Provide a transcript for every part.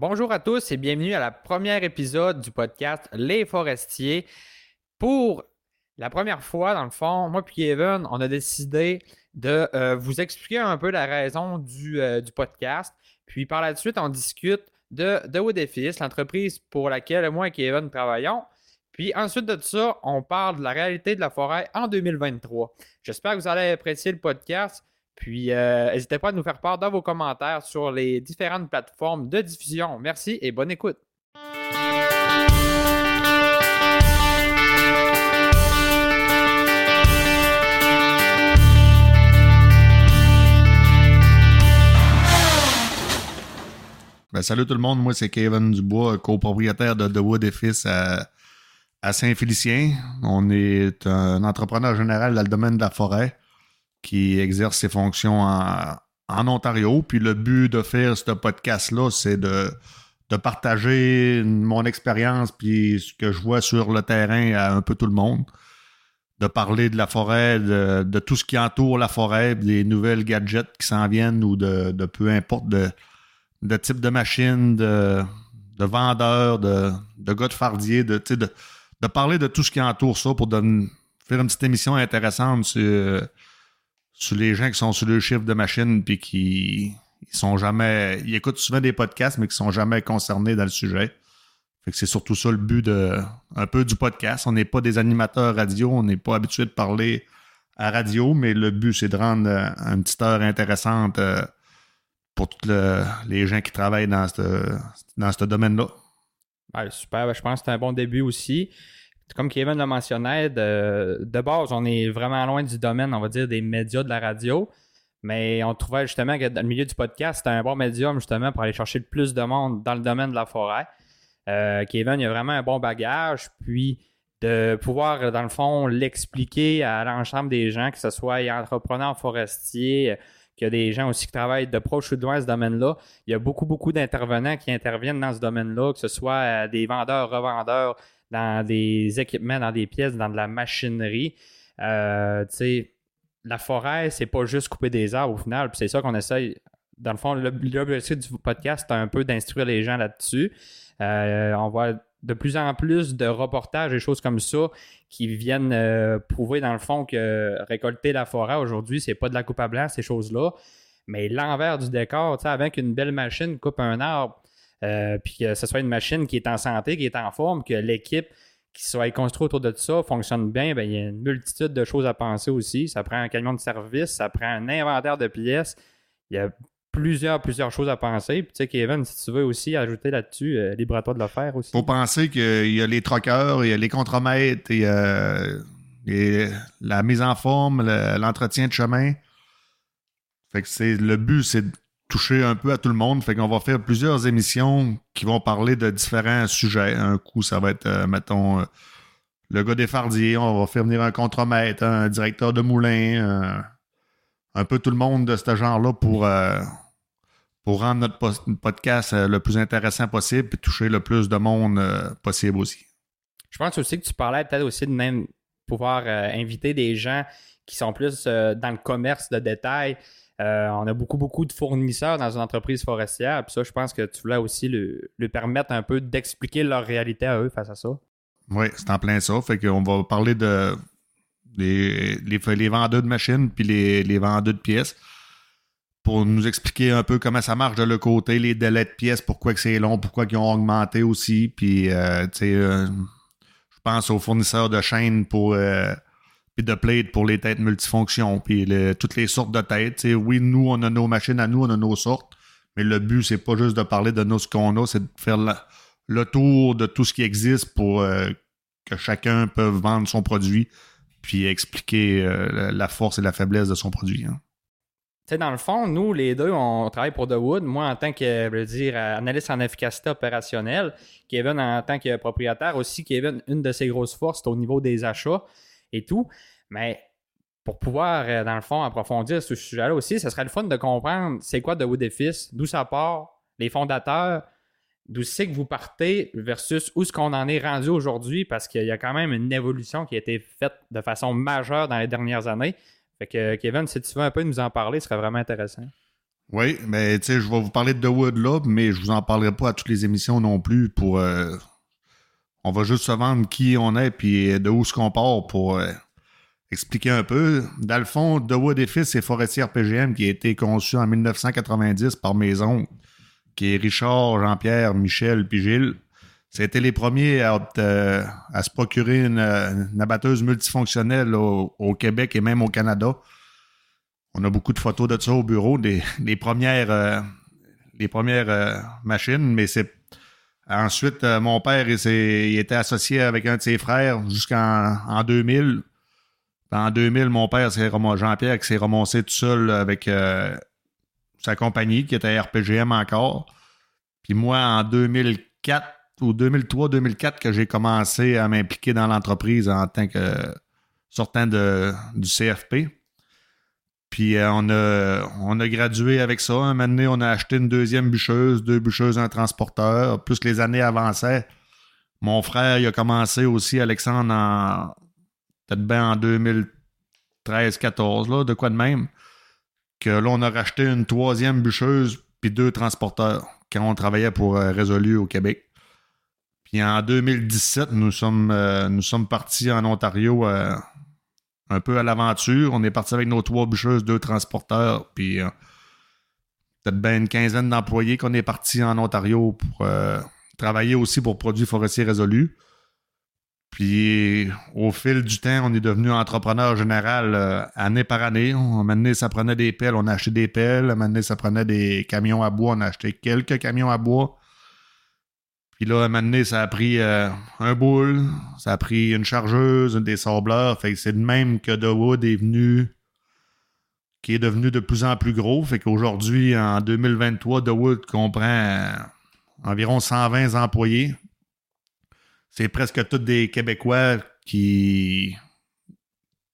Bonjour à tous et bienvenue à la première épisode du podcast Les Forestiers. Pour la première fois, dans le fond, moi et Kevin, on a décidé de euh, vous expliquer un peu la raison du, euh, du, podcast. Puis par la suite, on discute de, de Woodefis, l'entreprise pour laquelle moi et Kevin travaillons. Puis ensuite de ça, on parle de la réalité de la forêt en 2023. J'espère que vous allez apprécier le podcast. Puis euh, n'hésitez pas à nous faire part dans vos commentaires sur les différentes plateformes de diffusion. Merci et bonne écoute. Ben, salut tout le monde, moi c'est Kevin Dubois, copropriétaire de The Wood et Fils à, à Saint-Félicien. On est un entrepreneur général dans le domaine de la forêt qui exerce ses fonctions en, Ontario. Puis le but de faire ce podcast-là, c'est de, de partager mon expérience puis ce que je vois sur le terrain à un peu tout le monde. De parler de la forêt, de, de tout ce qui entoure la forêt, des nouvelles gadgets qui s'en viennent ou de, peu importe de, de type de machine, de, de vendeurs, de, de gars de fardier, de, de, de parler de tout ce qui entoure ça pour faire une petite émission intéressante sur, sur les gens qui sont sur le chiffre de machine puis qui ils sont jamais. Ils écoutent souvent des podcasts, mais qui sont jamais concernés dans le sujet. Fait que c'est surtout ça le but de un peu du podcast. On n'est pas des animateurs radio, on n'est pas habitué de parler à radio, mais le but c'est de rendre euh, une petite heure intéressante euh, pour tous les gens qui travaillent dans ce dans ce domaine-là. super, je pense que c'est un bon début aussi comme Kevin l'a mentionné, de, base, on est vraiment loin du domaine, on va dire, des médias de la radio. Mais on trouvait justement que dans le milieu du podcast, c'était un bon médium justement pour aller chercher le plus de monde dans le domaine de la forêt. Euh, Kevin, il a vraiment un bon bagage. Puis de pouvoir, dans le fond, l'expliquer à l'ensemble des gens, que ce soit entrepreneurs forestiers, qu'il y a des gens aussi qui travaillent de proche ou de loin à ce domaine-là. Il y a beaucoup, beaucoup d'intervenants qui interviennent dans ce domaine-là, que ce soit euh, des vendeurs, revendeurs, dans des équipements, dans des pièces, dans de la machinerie. Euh, la forêt, c'est pas juste couper des arbres au final. C'est ça qu'on essaye. Dans le fond, l'objectif du podcast, c'est un peu d'instruire les gens là-dessus. Euh, on voit de plus en plus de reportages et choses comme ça qui viennent euh, prouver dans le fond que récolter la forêt aujourd'hui, c'est pas de la coupe à blanc, ces choses-là. Mais l'envers du décor, avec une belle machine coupe un arbre, euh, puis que ce soit une machine qui est en santé, qui est en forme, que l'équipe qui soit construite autour de ça fonctionne bien, bien, il y a une multitude de choses à penser aussi. Ça prend un camion de service, ça prend un inventaire de pièces. Il y a plusieurs, plusieurs choses à penser. Puis tu sais, Kevin, si tu veux aussi ajouter là-dessus, euh, libre à toi de le faire aussi. Faut penser qu'il y a les troqueurs, il y a les contremaîtres, il y a, la mise en forme, l'entretien de chemin. Fait que le but, c'est toucher un peu à tout le monde. Fait qu'on va faire plusieurs émissions qui vont parler de différents sujets. Un coup, ça va être, euh, mettons, euh, le gars des fardiers. On va faire venir un contremaître, un directeur de moulin, euh, un peu tout le monde de ce genre-là pour, pour rendre notre podcast le plus intéressant possible et toucher le plus de monde possible aussi. Je pense aussi que tu parlais peut-être aussi de même pouvoir inviter des gens qui sont plus dans le commerce de détail euh, on a beaucoup, beaucoup de fournisseurs dans une entreprise forestière. Puis ça, je pense que tu voulais aussi lui permettre un peu d'expliquer leur réalité à eux face à ça. Oui, c'est en plein ça. Fait qu'on va parler de les, les, vendeurs de machines puis les, vendeurs de pièces pour nous expliquer un peu comment ça marche de le côté, les délais de pièces, pourquoi c'est long, pourquoi ils ont augmenté aussi. Puis, euh, tu sais, euh, je pense aux fournisseurs de chaînes pour de plate pour les têtes multifonctions, puis toutes les sortes de têtes. oui, nous, on a nos machines à nous, on a nos sortes, mais le but, c'est pas juste de parler de nous ce qu'on a, c'est de faire le tour de tout ce qui existe pour euh, que chacun peut vendre son produit, puis expliquer euh, la force et la faiblesse de son produit. Hein. Dans le fond, nous, les deux, on travaille pour The Wood. Moi, en tant que, dire, analyste en efficacité opérationnelle. Kevin, en tant que propriétaire aussi, Kevin, une de ses grosses forces, c'est au niveau des achats et tout. Mais pour pouvoir, euh, dans le fond, approfondir ce sujet-là aussi, ce serait le fun de comprendre c'est quoi The Wood d'où ça part, les fondateurs, d'où c'est que vous partez versus où est-ce qu'on en est rendu aujourd'hui parce qu'il y a quand même une évolution qui a été faite de façon majeure dans les dernières années. Fait que Kevin, si tu veux un peu nous en parler, ce serait vraiment intéressant. Oui, mais tu sais, je vais vous parler de The Wood là, mais je vous en parlerai pas à toutes les émissions non plus pour. euh, on va juste se vendre qui on est puis de où ce qu'on part pour euh, expliquer un peu. Dans le fond, The Wood et Fils, c'est Forestier RPGM qui a été conçu en 1990 par mes qui est Richard, Jean-Pierre, Michel puis Gilles. C'était les premiers à, euh, se procurer une, une abatteuse multifonctionnelle au, Québec et même au Canada. On a beaucoup de photos de ça au bureau, des, premières, euh, euh, machines, mais c'est ensuite euh, mon père il, était associé avec un de ses frères jusqu'en en 2000. En 2000, mon père, c'est Jean-Pierre, qui s'est ramassé tout seul avec euh, sa compagnie, qui était RPGM encore. Puis moi, en 2004 ou 2003-2004, que j'ai commencé à m'impliquer dans l'entreprise en tant que sortant du CFP. Puis euh, on, a, gradué avec ça. Un moment donné, on a acheté une deuxième bûcheuse, deux bûcheuses, un transporteur. Plus les années avançaient, mon frère, il a commencé aussi, Alexandre, en peut-être bien en 2013-14, là, de quoi de même. Que là, on a racheté une troisième bûcheuse puis deux transporteurs quand on travaillait pour euh, Résolu au Québec. Puis en 2017, nous sommes, euh, nous sommes partis en Ontario euh, un peu à l'aventure. On est parti avec nos trois bûcheuses, deux transporteurs, puis euh, peut-être bien une quinzaine d'employés qu'on est partis en Ontario pour euh, travailler aussi pour Produits forestiers résolus. Puis au fil du temps, on est devenu entrepreneur général euh, année par année. On, donné, ça prenait des pelles, on a acheté des pelles. Donné, ça prenait des camions à bois, on a acheté quelques camions à bois. Puis là, un moment donné, ça a pris euh, un boule, ça a pris une chargeuse, des sableurs. Fait que c'est de même que The Wood est venu, qui est devenu de plus en plus gros. Fait qu'aujourd'hui, en 2023, The Wood comprend euh, environ 120 employés. C'est presque tous des Québécois qui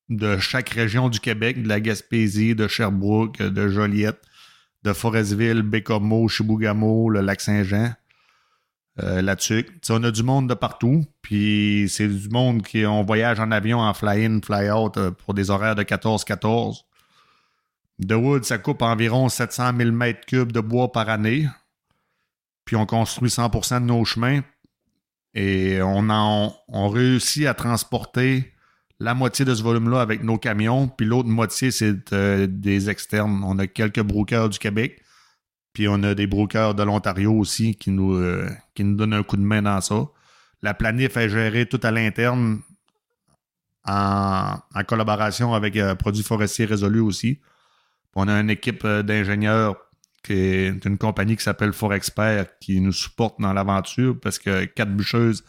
de chaque région du Québec, de la Gaspésie, de Sherbrooke, de Joliette, de Forestville, Bécomo, Chibougamau, le Lac-Saint-Jean euh, là-dessus. On a du monde de partout, puis c'est du monde qui on voyage en avion en fly-in, fly-out euh, pour des horaires de 14-14. The Wood, ça coupe environ 700 000 mètres cubes de bois par année, puis on construit 100% de nos chemins, et on, en, on réussit à transporter la moitié de ce volume-là avec nos camions, puis l'autre moitié, c'est euh, des externes. On a quelques brokers du Québec, puis on a des brokers de l'Ontario aussi qui nous, euh, qui nous donnent un coup de main dans ça. La planif est gérée tout à l'interne en, collaboration avec euh, Produits forestiers résolus aussi. On a une équipe euh, d'ingénieurs qui est une compagnie qui s'appelle Forexpert qui nous supporte dans l'aventure parce que quatre bûcheuses,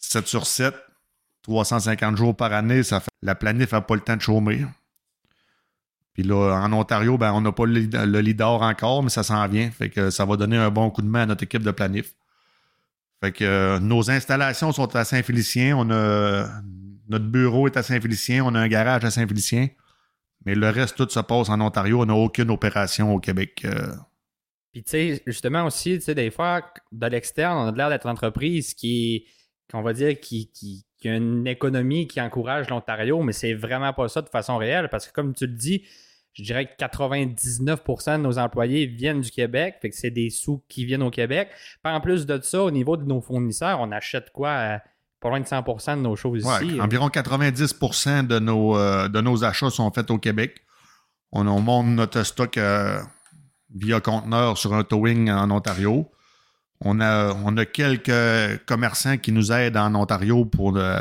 7 sur 7, 350 jours par année, la planif n'a pas le temps de chômer. Puis là, en Ontario, ben, on n'a pas le, lead- le leader encore, mais ça s'en vient. Fait que ça va donner un bon coup de main à notre équipe de planif. Fait que euh, nos installations sont à Saint-Félicien. On a notre bureau est à Saint-Félicien. On a un garage à Saint-Félicien. Mais le reste, tout se passe en Ontario. On n'a aucune opération au Québec. euh. Puis, tu sais, justement aussi, tu sais, des fois, de l'externe, on a l'air d'être une entreprise qui, qu'on va dire, qui, qui, qui a une économie qui encourage l'Ontario, mais c'est vraiment pas ça de façon réelle parce que, comme tu le dis, je dirais que 99% de nos employés viennent du Québec, fait que c'est des sous qui viennent au Québec. En plus de ça, au niveau de nos fournisseurs, on achète quoi? euh, pas loin de 100% de nos choses Ouais, ici. environ 90% de nos, euh, de nos achats sont faits au Québec. On, on monte notre stock euh, via conteneur sur un towing en Ontario. On a, on a quelques commerçants qui nous aident en Ontario pour euh,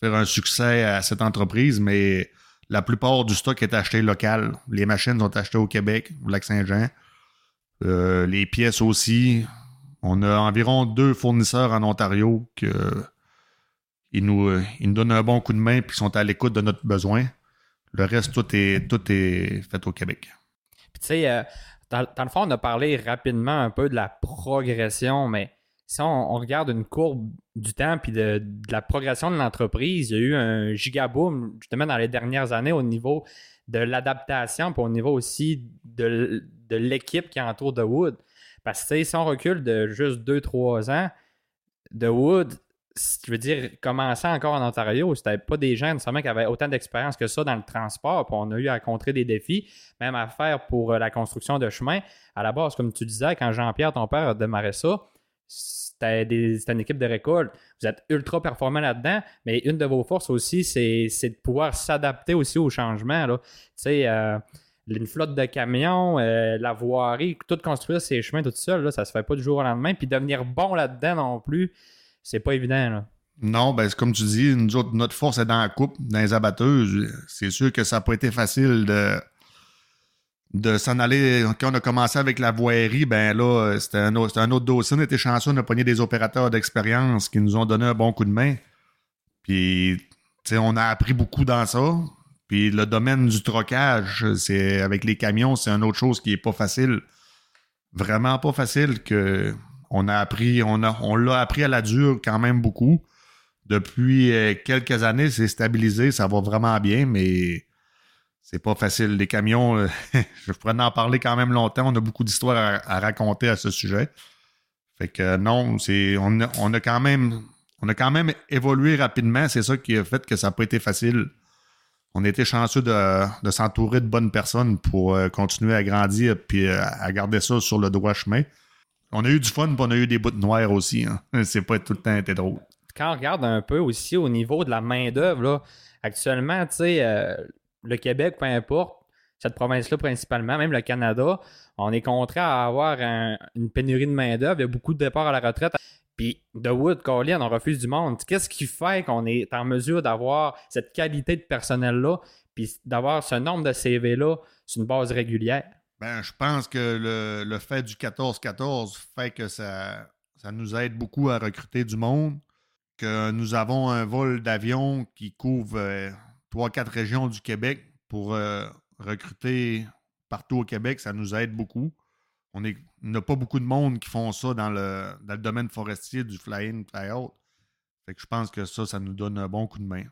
faire un succès à cette entreprise, mais la plupart du stock est acheté local. Les machines sont achetées au Québec, au Lac-Saint-Jean. Euh, les pièces aussi. On a environ deux fournisseurs en Ontario que ils nous, euh, ils nous donnent un bon coup de main puis sont à l'écoute de notre besoin. Le reste, tout est, tout fait au Québec. Tu sais, euh, dans le fond, on a parlé rapidement un peu de la progression, mais si on, regarde une courbe du temps puis de, la progression de l'entreprise, il y a eu un gigaboom justement dans les dernières années au niveau de l'adaptation puis au niveau aussi de, de l'équipe qui entoure The Wood. Parce que si on recule de juste 2-3 ans, The Wood, je veux dire, commençant encore en Ontario, c'était pas des gens qui avaient autant d'expérience que ça dans le transport. Puis on a eu à contrer des défis, même à faire pour euh, la construction de chemin. À la base, comme tu disais, quand Jean-Pierre, ton père, a démarré ça, c'était une équipe de récolte. Vous êtes ultra performant là-dedans, mais une de vos forces aussi, c'est de pouvoir s'adapter aussi aux changements. Tu sais, euh, une flotte de camions, euh, la voirie, tout construire ces chemins tout seul, là, ça se fait pas du jour au lendemain. Puis devenir bon là-dedans non plus, c'est pas évident. Non, ben comme tu dis, notre force est dans la coupe, dans les abatteuses. C'est sûr que ça n'a pas été facile de, de s'en aller. Quand on a commencé avec la voirie, ben là, c'était un, autre, un autre dossier. On était chanceux, on a pogné des opérateurs d'expérience qui nous ont donné un bon coup de main. Puis, on a appris beaucoup dans ça. Puis le domaine du trocage, c'est avec les camions, c'est une autre chose qui est pas facile. Vraiment pas facile que on a appris, on a, on l'a appris à la dure quand même beaucoup. Depuis euh, quelques années, c'est stabilisé, ça va vraiment bien, mais c'est pas facile. Les camions, euh, je pourrais en parler quand même longtemps. On a beaucoup d'histoires à, raconter à ce sujet. Fait que non, c'est on a, on a quand même on a quand même évolué rapidement. C'est ça qui a fait que ça n'a pas été facile. On été chanceux de, s'entourer de bonnes personnes pour euh, continuer à grandir et à garder ça sur le droit chemin. On a eu du fun, puis on a eu des bouts de noir aussi. Hein. C'est pas tout le temps été drôle. Quand on regarde un peu aussi au niveau de la main-d'œuvre, actuellement, tu sais, euh, le Québec, peu importe, cette province-là principalement, même le Canada, on est contraint à avoir une pénurie de main-d'œuvre. Il y a beaucoup de départs à la retraite. Puis, de Wood, Colin, on refuse du monde. Qu'est-ce qui fait qu'on est en mesure d'avoir cette qualité de personnel-là, puis d'avoir ce nombre de CV-là sur une base régulière? Ben, je pense que le, fait du 14-14 fait que ça, nous aide beaucoup à recruter du monde, que nous avons un vol d'avion qui couvre euh, trois, quatre régions du Québec pour euh, recruter partout au Québec, ça nous aide beaucoup. On n'a pas beaucoup de monde qui font ça dans le, dans le domaine forestier du fly-in, fly-out. Fait que je pense que ça, ça nous donne un bon coup de main.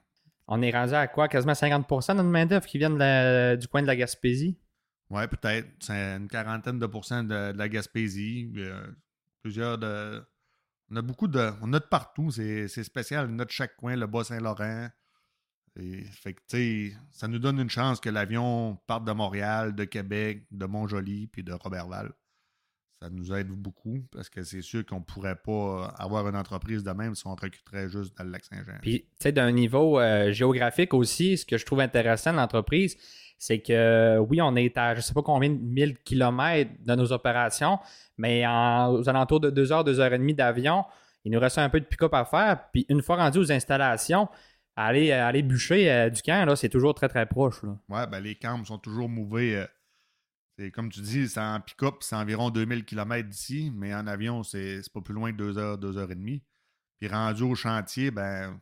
On est rendu à quoi? Quasiment 50% de notre main-d'œuvre qui vient du coin de la Gaspésie? Oui, peut-être. C'est une quarantaine de pourcents de, la Gaspésie. Euh, plusieurs de. On a beaucoup de. On a de partout. C'est spécial. On a de chaque coin, le Bas-Saint-Laurent. Que, ça nous donne une chance que l'avion parte de Montréal, de Québec, de Montjoli, puis de Robertval. Ça nous aide beaucoup parce que c'est sûr qu'on ne pourrait pas avoir une entreprise de même si on recruterait juste dans le lac Saint-Jean. Puis, d'un niveau euh, géographique aussi, ce que je trouve intéressant de l'entreprise, c'est que oui, on est à je ne sais pas combien de mille kilomètres de nos opérations, mais aux alentours de deux heures, deux heures et demie d'avion, il nous reste un peu de pick-up à faire. Puis une fois rendu aux installations, aller, aller bûcher euh, du camp, c'est toujours très très proche. Là. Ouais, ben les camps sont toujours mouvés. Euh, c'est comme tu dis, c'est en pick-up, c'est environ 2000 km d'ici, mais en avion, c'est pas plus loin de deux heures, deux heures et demie. Puis rendu au chantier, ben,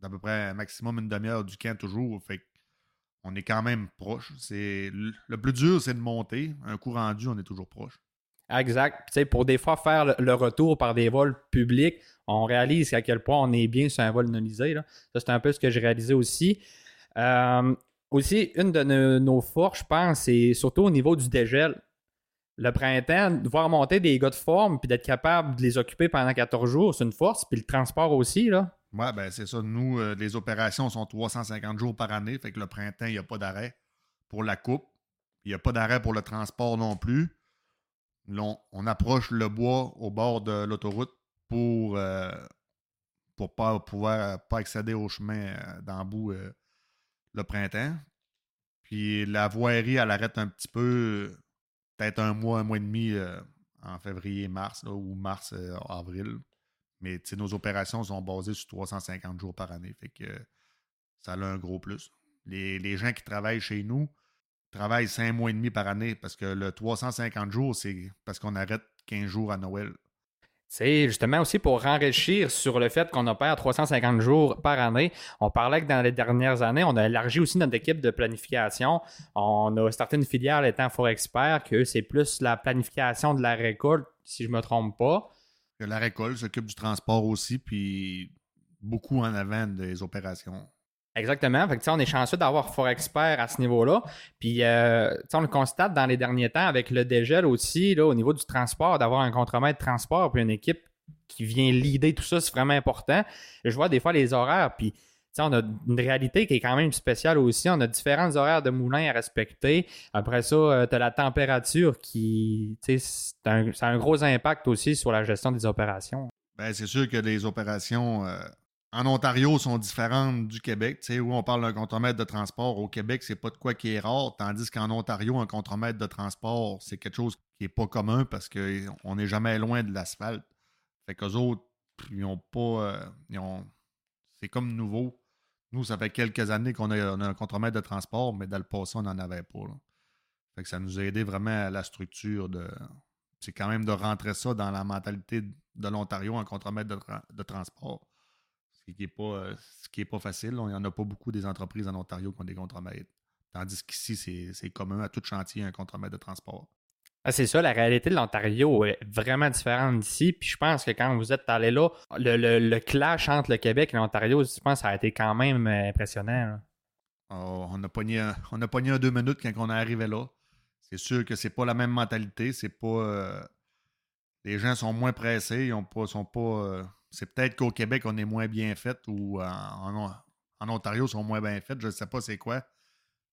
d'à peu près maximum une demi-heure du camp toujours. Fait on est quand même proche. Le plus dur, c'est de monter. Un coup rendu, on est toujours proche. Exact. pour des fois faire le retour par des vols publics, on réalise à quel point on est bien sur un vol nonisé. Ça, c'est un peu ce que j'ai réalisé aussi. Euh, aussi, une de nos, forces, je pense, c'est surtout au niveau du dégel. Le printemps, de voir monter des gars de forme puis d'être capable de les occuper pendant 14 jours, c'est une force. Puis le transport aussi, là. Oui, ben c'est ça. Nous, euh, les opérations sont 350 jours par année, fait que le printemps, il n'y a pas d'arrêt pour la coupe. Il n'y a pas d'arrêt pour le transport non plus. On, approche le bois au bord de l'autoroute pour euh, pour pas pouvoir pas accéder au chemin euh, d'embout le printemps. Puis la voirie, elle arrête un petit peu, peut-être un mois, un mois et demi en février-mars, ou mars-avril. Mais nos opérations sont basées sur 350 jours par année. Fait que ça a un gros plus. Les, gens qui travaillent chez nous travaillent 5 mois et demi par année parce que le 350 jours, c'est parce qu'on arrête 15 jours à Noël. C'est justement aussi pour enrichir sur le fait qu'on opère 350 jours par année. On parlait que dans les dernières années, on a élargi aussi notre équipe de planification. On a starté une filière étant Expert, que c'est plus la planification de la récolte, si je ne me trompe pas la récolte s'occupe du transport aussi, puis beaucoup en avant des opérations. Exactement. On est chanceux d'avoir Fort Expert à ce niveau-là. Puis euh, on le constate dans les derniers temps avec le dégel aussi, là, au niveau du transport, d'avoir un contremaître transport puis une équipe qui vient leader tout ça, c'est vraiment important. Je vois des fois les horaires, puis on a une réalité qui est quand même spéciale aussi. On a différents horaires de moulin à respecter. Après ça, tu as la température qui, ça a un gros impact aussi sur la gestion des opérations. Ben, c'est sûr que les opérations en Ontario sont différentes du Québec. Tu sais, où on parle d'un contremaître de transport, au Québec, c'est pas de quoi qui est rare, tandis qu'en Ontario, un contremaître de transport, c'est quelque chose qui est pas commun parce qu'on n'est jamais loin de l'asphalte. Fait qu'eux autres, ils ont pas. Euh, c'est comme nouveau. Nous, ça fait quelques années qu'on a, un contremaître de transport, mais dans le passé, on n'en avait pas. Fait que ça nous a aidé vraiment à la structure de. C'est quand même de rentrer ça dans la mentalité de l'Ontario, un contremaître de transport ce qui n'est pas, euh, pas facile. Il n'y en a pas beaucoup des entreprises en Ontario qui ont des contremaîtres. Tandis qu'ici, c'est commun à tout chantier un contremaître de transport. Ah, c'est ça, la réalité de l'Ontario est vraiment différente d'ici. Puis je pense que quand vous êtes allé là, le, clash entre le Québec et l'Ontario, je pense que ça a été quand même euh, impressionnant. Oh, on, a pogné un, on a pogné deux minutes quand on est arrivé là. C'est sûr que c'est pas la même mentalité. C'est pas. Euh, les gens sont moins pressés, ils ont pas, sont pas. C'est peut-être qu'au Québec, on est moins bien fait ou en, Ontario, ils sont moins bien faits. Je ne sais pas c'est quoi.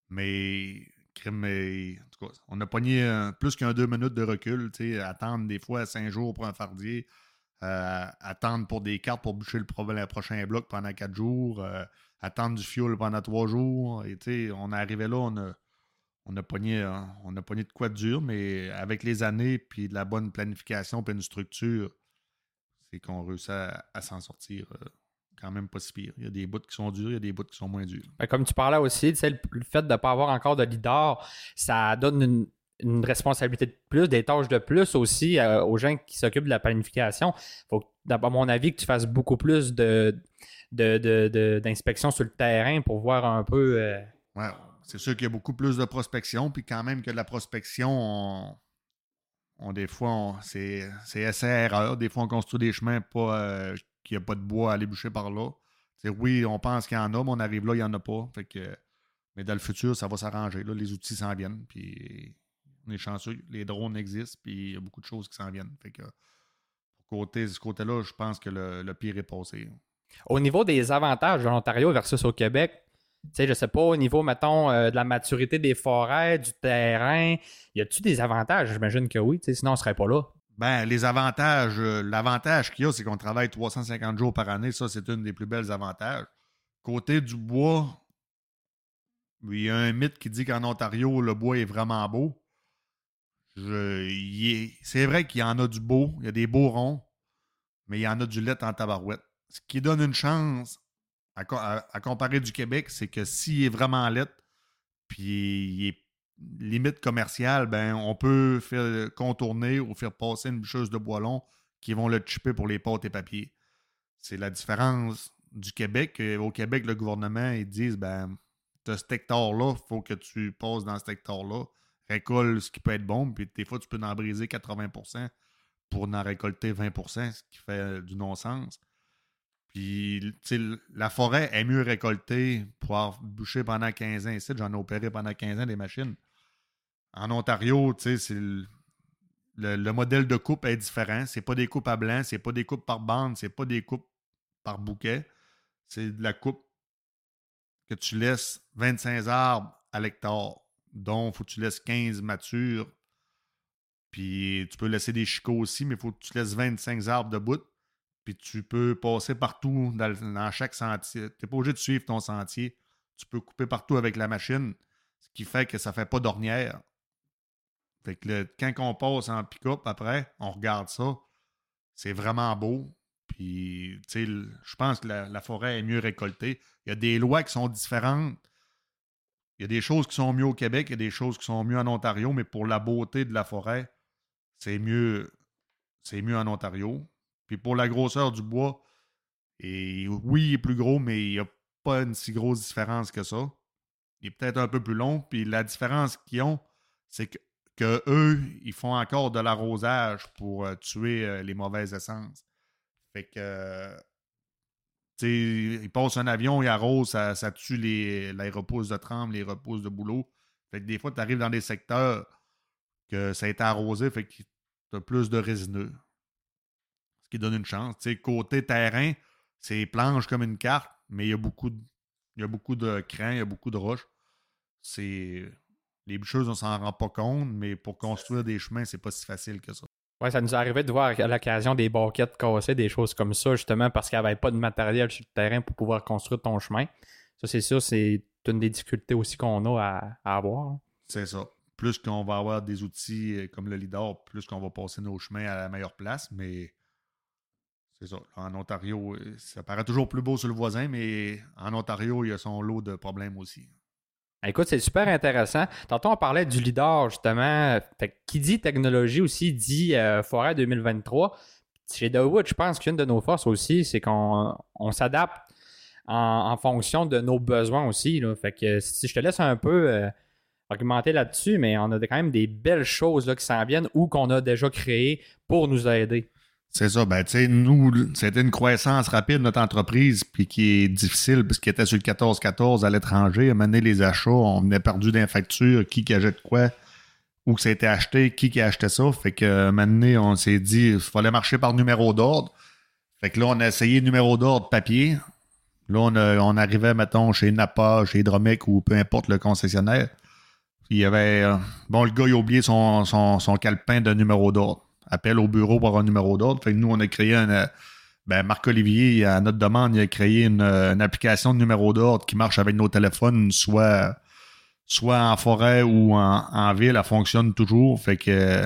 Mais, mais en tout cas, on a pogné plus qu'un deux minutes de recul. Attendre des fois cinq jours pour un fardier. Euh, attendre pour des cartes pour boucher le, prochain bloc pendant quatre jours. Euh, attendre du fuel pendant trois jours. On est arrivé là, on a, on a, on a pogné de quoi de dur, mais avec les années, puis de la bonne planification, puis une structure, c'est qu'on réussit à, s'en sortir euh, quand même pas si pire. Il y a des bouts qui sont durs, il y a des bouts qui sont moins durs. Ben, comme tu parlais aussi, le, le fait de ne pas avoir encore de leader, ça donne une, responsabilité de plus, des tâches de plus aussi euh, aux gens qui s'occupent de la planification. Il faut, à mon avis, que tu fasses beaucoup plus de, d'inspection sur le terrain pour voir un peu. Euh, ouais, c'est sûr qu'il y a beaucoup plus de prospection, puis quand même que de la prospection, on, on, des fois, c'est assez. Des fois, on construit des chemins pas euh, qu'il n'y a pas de bois à aller boucher par là. oui, on pense qu'il y en a, mais on arrive là, il n'y en a pas. Fait que, mais dans le futur, ça va s'arranger. Les outils s'en viennent. Puis on est chanceux. Les drones existent, puis il y a beaucoup de choses qui s'en viennent. Fait que côté, ce côté-là, je pense que le, le pire est passé. Au niveau des avantages de l'Ontario versus au Québec, tu sais, je sais pas, au niveau, mettons, euh, de la maturité des forêts, du terrain, y a-tu des avantages? J'imagine que oui, sinon on serait pas là. Ben, les avantages, euh, l'avantage qu'il y a, c'est qu'on travaille 350 jours par année. Ça, c'est une des plus belles avantages. Côté du bois, il y a un mythe qui dit qu'en Ontario, le bois est vraiment beau. c'est vrai qu'il y en a du beau, il y a des beaux ronds, mais il y en a du lait en tabarouette. Ce qui donne une chance à, comparer du Québec, c'est que s'il est vraiment lettre, puis il est limite commerciale, ben on peut faire contourner ou faire passer une bûcheuse de bois long qui vont le chipper pour les pâtes et papiers. C'est la différence du Québec. Au Québec, le gouvernement, ils disent ben, as cet hectare-là, il faut que tu passes dans cet hectare-là, récolte ce qui peut être bon, puis des fois, tu peux en briser 80% pour en récolter 20%, ce qui fait du non-sens. Puis, la forêt est mieux récoltée pour avoir bouché pendant 15 ans. J'en ai opéré pendant 15 ans des machines. En Ontario, tu sais, le, modèle de coupe est différent. C'est pas des coupes à blanc, c'est pas des coupes par bande, c'est pas des coupes par bouquet. C'est de la coupe que tu laisses 25 arbres à l'hectare, dont faut que tu laisses 15 matures. Puis tu peux laisser des chicots aussi, mais il faut que tu laisses 25 arbres de bout puis tu peux passer partout dans, chaque sentier. Tu n'es pas obligé de suivre ton sentier. Tu peux couper partout avec la machine, ce qui fait que ça ne fait pas d'ornière. Fait que quand on passe en pick-up après, on regarde ça. C'est vraiment beau. Puis, tu sais, je pense que la, forêt est mieux récoltée. Il y a des lois qui sont différentes. Il y a des choses qui sont mieux au Québec, il y a des choses qui sont mieux en Ontario, mais pour la beauté de la forêt, c'est mieux, c'est mieux en Ontario. Puis pour la grosseur du bois, et oui, il est plus gros, mais il n'y a pas une si grosse différence que ça. Il est peut-être un peu plus long. Puis la différence qu'ils ont, c'est que, eux, ils font encore de l'arrosage pour euh, tuer euh, les mauvaises essences. Fait que ils passent un avion, ils arrosent, ça, ça tue les, les repousses de tremble, les repousses de boulot. Fait que des fois, tu arrives dans des secteurs que ça a été arrosé, fait que tu as plus de résineux ce qui donne une chance. Côté terrain, c'est planche comme une carte, mais il y a beaucoup de, il y a beaucoup de crans, il y a beaucoup de roches. C'est. Les bûcheuses, on s'en rend pas compte, mais pour construire des chemins, c'est pas si facile que ça. Ouais, ça nous arrivait de voir à l'occasion des banquettes cassées, des choses comme ça, justement, parce qu'il n'y avait pas de matériel sur le terrain pour pouvoir construire ton chemin. Ça, c'est sûr, c'est une des difficultés aussi qu'on a à, à avoir. C'est ça. Plus qu'on va avoir des outils euh, comme le leader, plus qu'on va passer nos chemins à la meilleure place, mais En Ontario, euh, ça paraît toujours plus beau sur le voisin, mais en Ontario, il y a son lot de problèmes aussi. Écoute, c'est super intéressant. Tantôt, on parlait du leader, justement. Fait, qui dit technologie aussi dit euh, forêt 2023. Chez Wood, je pense qu'une de nos forces aussi, c'est qu'on on, s'adapte en, fonction de nos besoins aussi. Fait que si je te laisse un peu euh, argumenter là-dessus, mais on a quand même des belles choses là, qui s'en viennent ou qu'on a déjà créées pour nous aider. C'est ça. Ben, tu sais, nous, c'était une croissance rapide de notre entreprise, puis qui est difficile, parce qu'il était sur le 14-14 à l'étranger. À mener les achats, on a perdu d'infactures, qui qui achète quoi, où que ça a été acheté, qui qui a acheté ça. Fait que, maintenant, on s'est dit, il fallait marcher par numéro d'ordre. Fait que là, on a essayé numéro d'ordre papier. Là, on, on arrivait, mettons, chez Napa, chez Hydromec ou peu importe le concessionnaire. Il y avait. Euh, bon, le gars, il a oublié son, son, son calepin de numéro d'ordre appel au bureau pour un numéro d'ordre. Fait que nous, on a créé un. Euh, ben, Marc-Olivier, à notre demande, il a créé une, euh, application de numéro d'ordre qui marche avec nos téléphones, soit, soit en forêt ou en, ville. Elle fonctionne toujours. Fait que,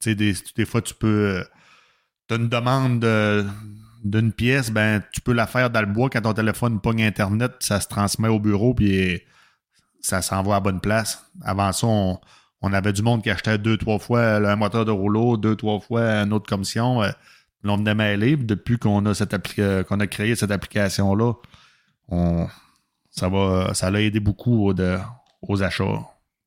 tu sais, des, fois, tu peux. Tu as une demande d'une pièce, ben, tu peux la faire dans le bois. Quand ton téléphone pogne Internet, ça se transmet au bureau, puis ça s'envoie à bonne place. Avant ça, on on avait du monde qui achetait deux, trois fois un moteur de rouleau, deux, trois fois une autre commission. Euh, on venait mêler. Depuis qu'on a euh, a créé cette application-là, on, ça va ça l'a aidé beaucoup aux achats.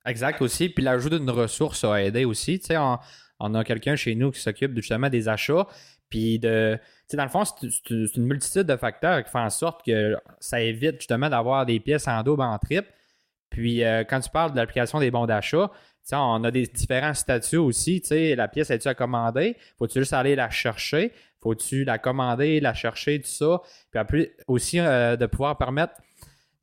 Exact aussi. Puis l'ajout d'une ressource a aidé aussi. Tu sais, on, a quelqu'un chez nous qui s'occupe justement des achats. Puis de. Dans le fond, c'est une multitude de facteurs qui font en sorte que ça évite justement d'avoir des pièces en double, en triple. Puis euh, quand tu parles de l'application des bons d'achat, on a des différents statuts aussi. La pièce, est tu à commander? Faut-tu juste aller la chercher? Faut-tu la commander, la chercher, tout ça? Puis après, aussi euh, de pouvoir permettre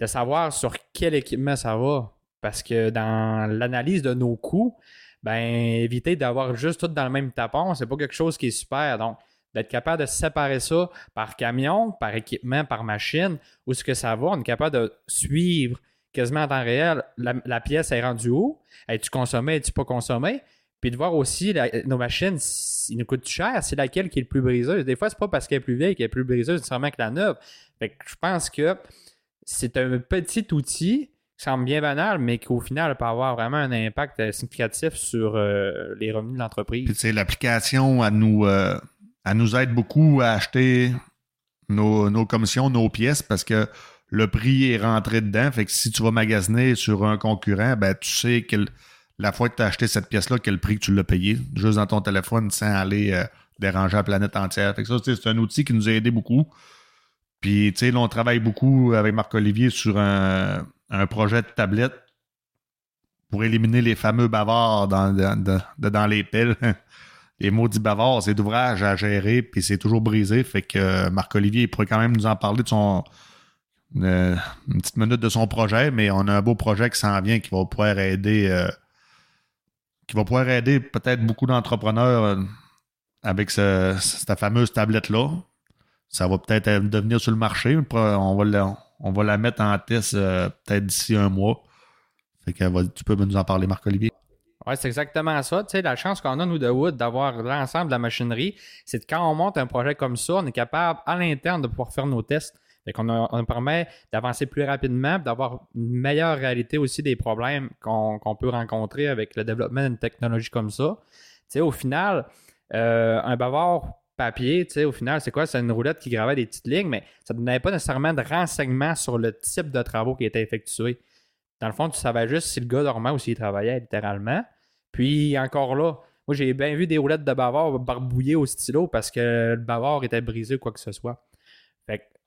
de savoir sur quel équipement ça va. Parce que dans l'analyse de nos coûts, ben éviter d'avoir juste tout dans le même tapon, c'est pas quelque chose qui est super. Donc, d'être capable de séparer ça par camion, par équipement, par machine, où est-ce que ça va, on est capable de suivre quasiment en temps réel, la, pièce est rendue où? Es-tu consommé, es-tu pas consommé? Puis de voir aussi nos machines, ils nous coûtent cher, c'est laquelle qui est le plus briseuse? Des fois, c'est pas parce qu'elle est plus vieille qu'elle est plus briseuse nécessairement que la neuve. Fait que je pense que c'est un petit outil qui semble bien banal, mais qui au final peut avoir vraiment un impact significatif sur euh, les revenus de l'entreprise. Puis l'application, elle nous, euh, nous aide beaucoup à acheter nos, nos commissions, nos pièces, parce que le prix est rentré dedans. Fait que si tu vas magasiner sur un concurrent, ben tu sais que la fois que tu as acheté cette pièce-là, quel prix que tu l'as payé, juste dans ton téléphone sans aller euh, déranger la planète entière. Fait que c'est un outil qui nous a aidé beaucoup. Puis, tu sais, on travaille beaucoup avec Marc-Olivier sur un, projet de tablette pour éliminer les fameux bavards dans, dans, les pelles. les maudits bavards, c'est d'ouvrage à gérer, puis c'est toujours brisé. Fait que euh, Marc-Olivier, pourrait quand même nous en parler de son, une, petite minute de son projet, mais on a un beau projet qui s'en vient qui va pouvoir aider euh, qui va pouvoir aider peut-être beaucoup d'entrepreneurs euh, avec cette fameuse tablette-là. Ça va peut-être devenir sur le marché. On va la, on va la mettre en test euh, peut-être d'ici un mois. Tu peux nous en parler, Marc-Olivier. Oui, c'est exactement ça. Tu sais, la chance qu'on a, nous, de Wood, d'avoir l'ensemble de la machinerie, c'est que quand on monte un projet comme ça, on est capable, à l'interne, de pouvoir faire nos tests. Qu'on on permet d'avancer plus rapidement, d'avoir une meilleure réalité aussi des problèmes qu'on peut rencontrer avec le développement d'une technologie comme ça. Tu sais, au final, euh, un bavard papier, tu sais, au final, c'est quoi? C'est une roulette qui gravait des petites lignes, mais ça ne donnait pas nécessairement de renseignements sur le type de travaux qui étaient effectués. Dans le fond, tu savais juste si le gars dormait ou s'il travaillait littéralement. Puis encore là, moi j'ai bien vu des roulettes de bavard barbouillées au stylo parce que le bavard était brisé ou quoi que ce soit.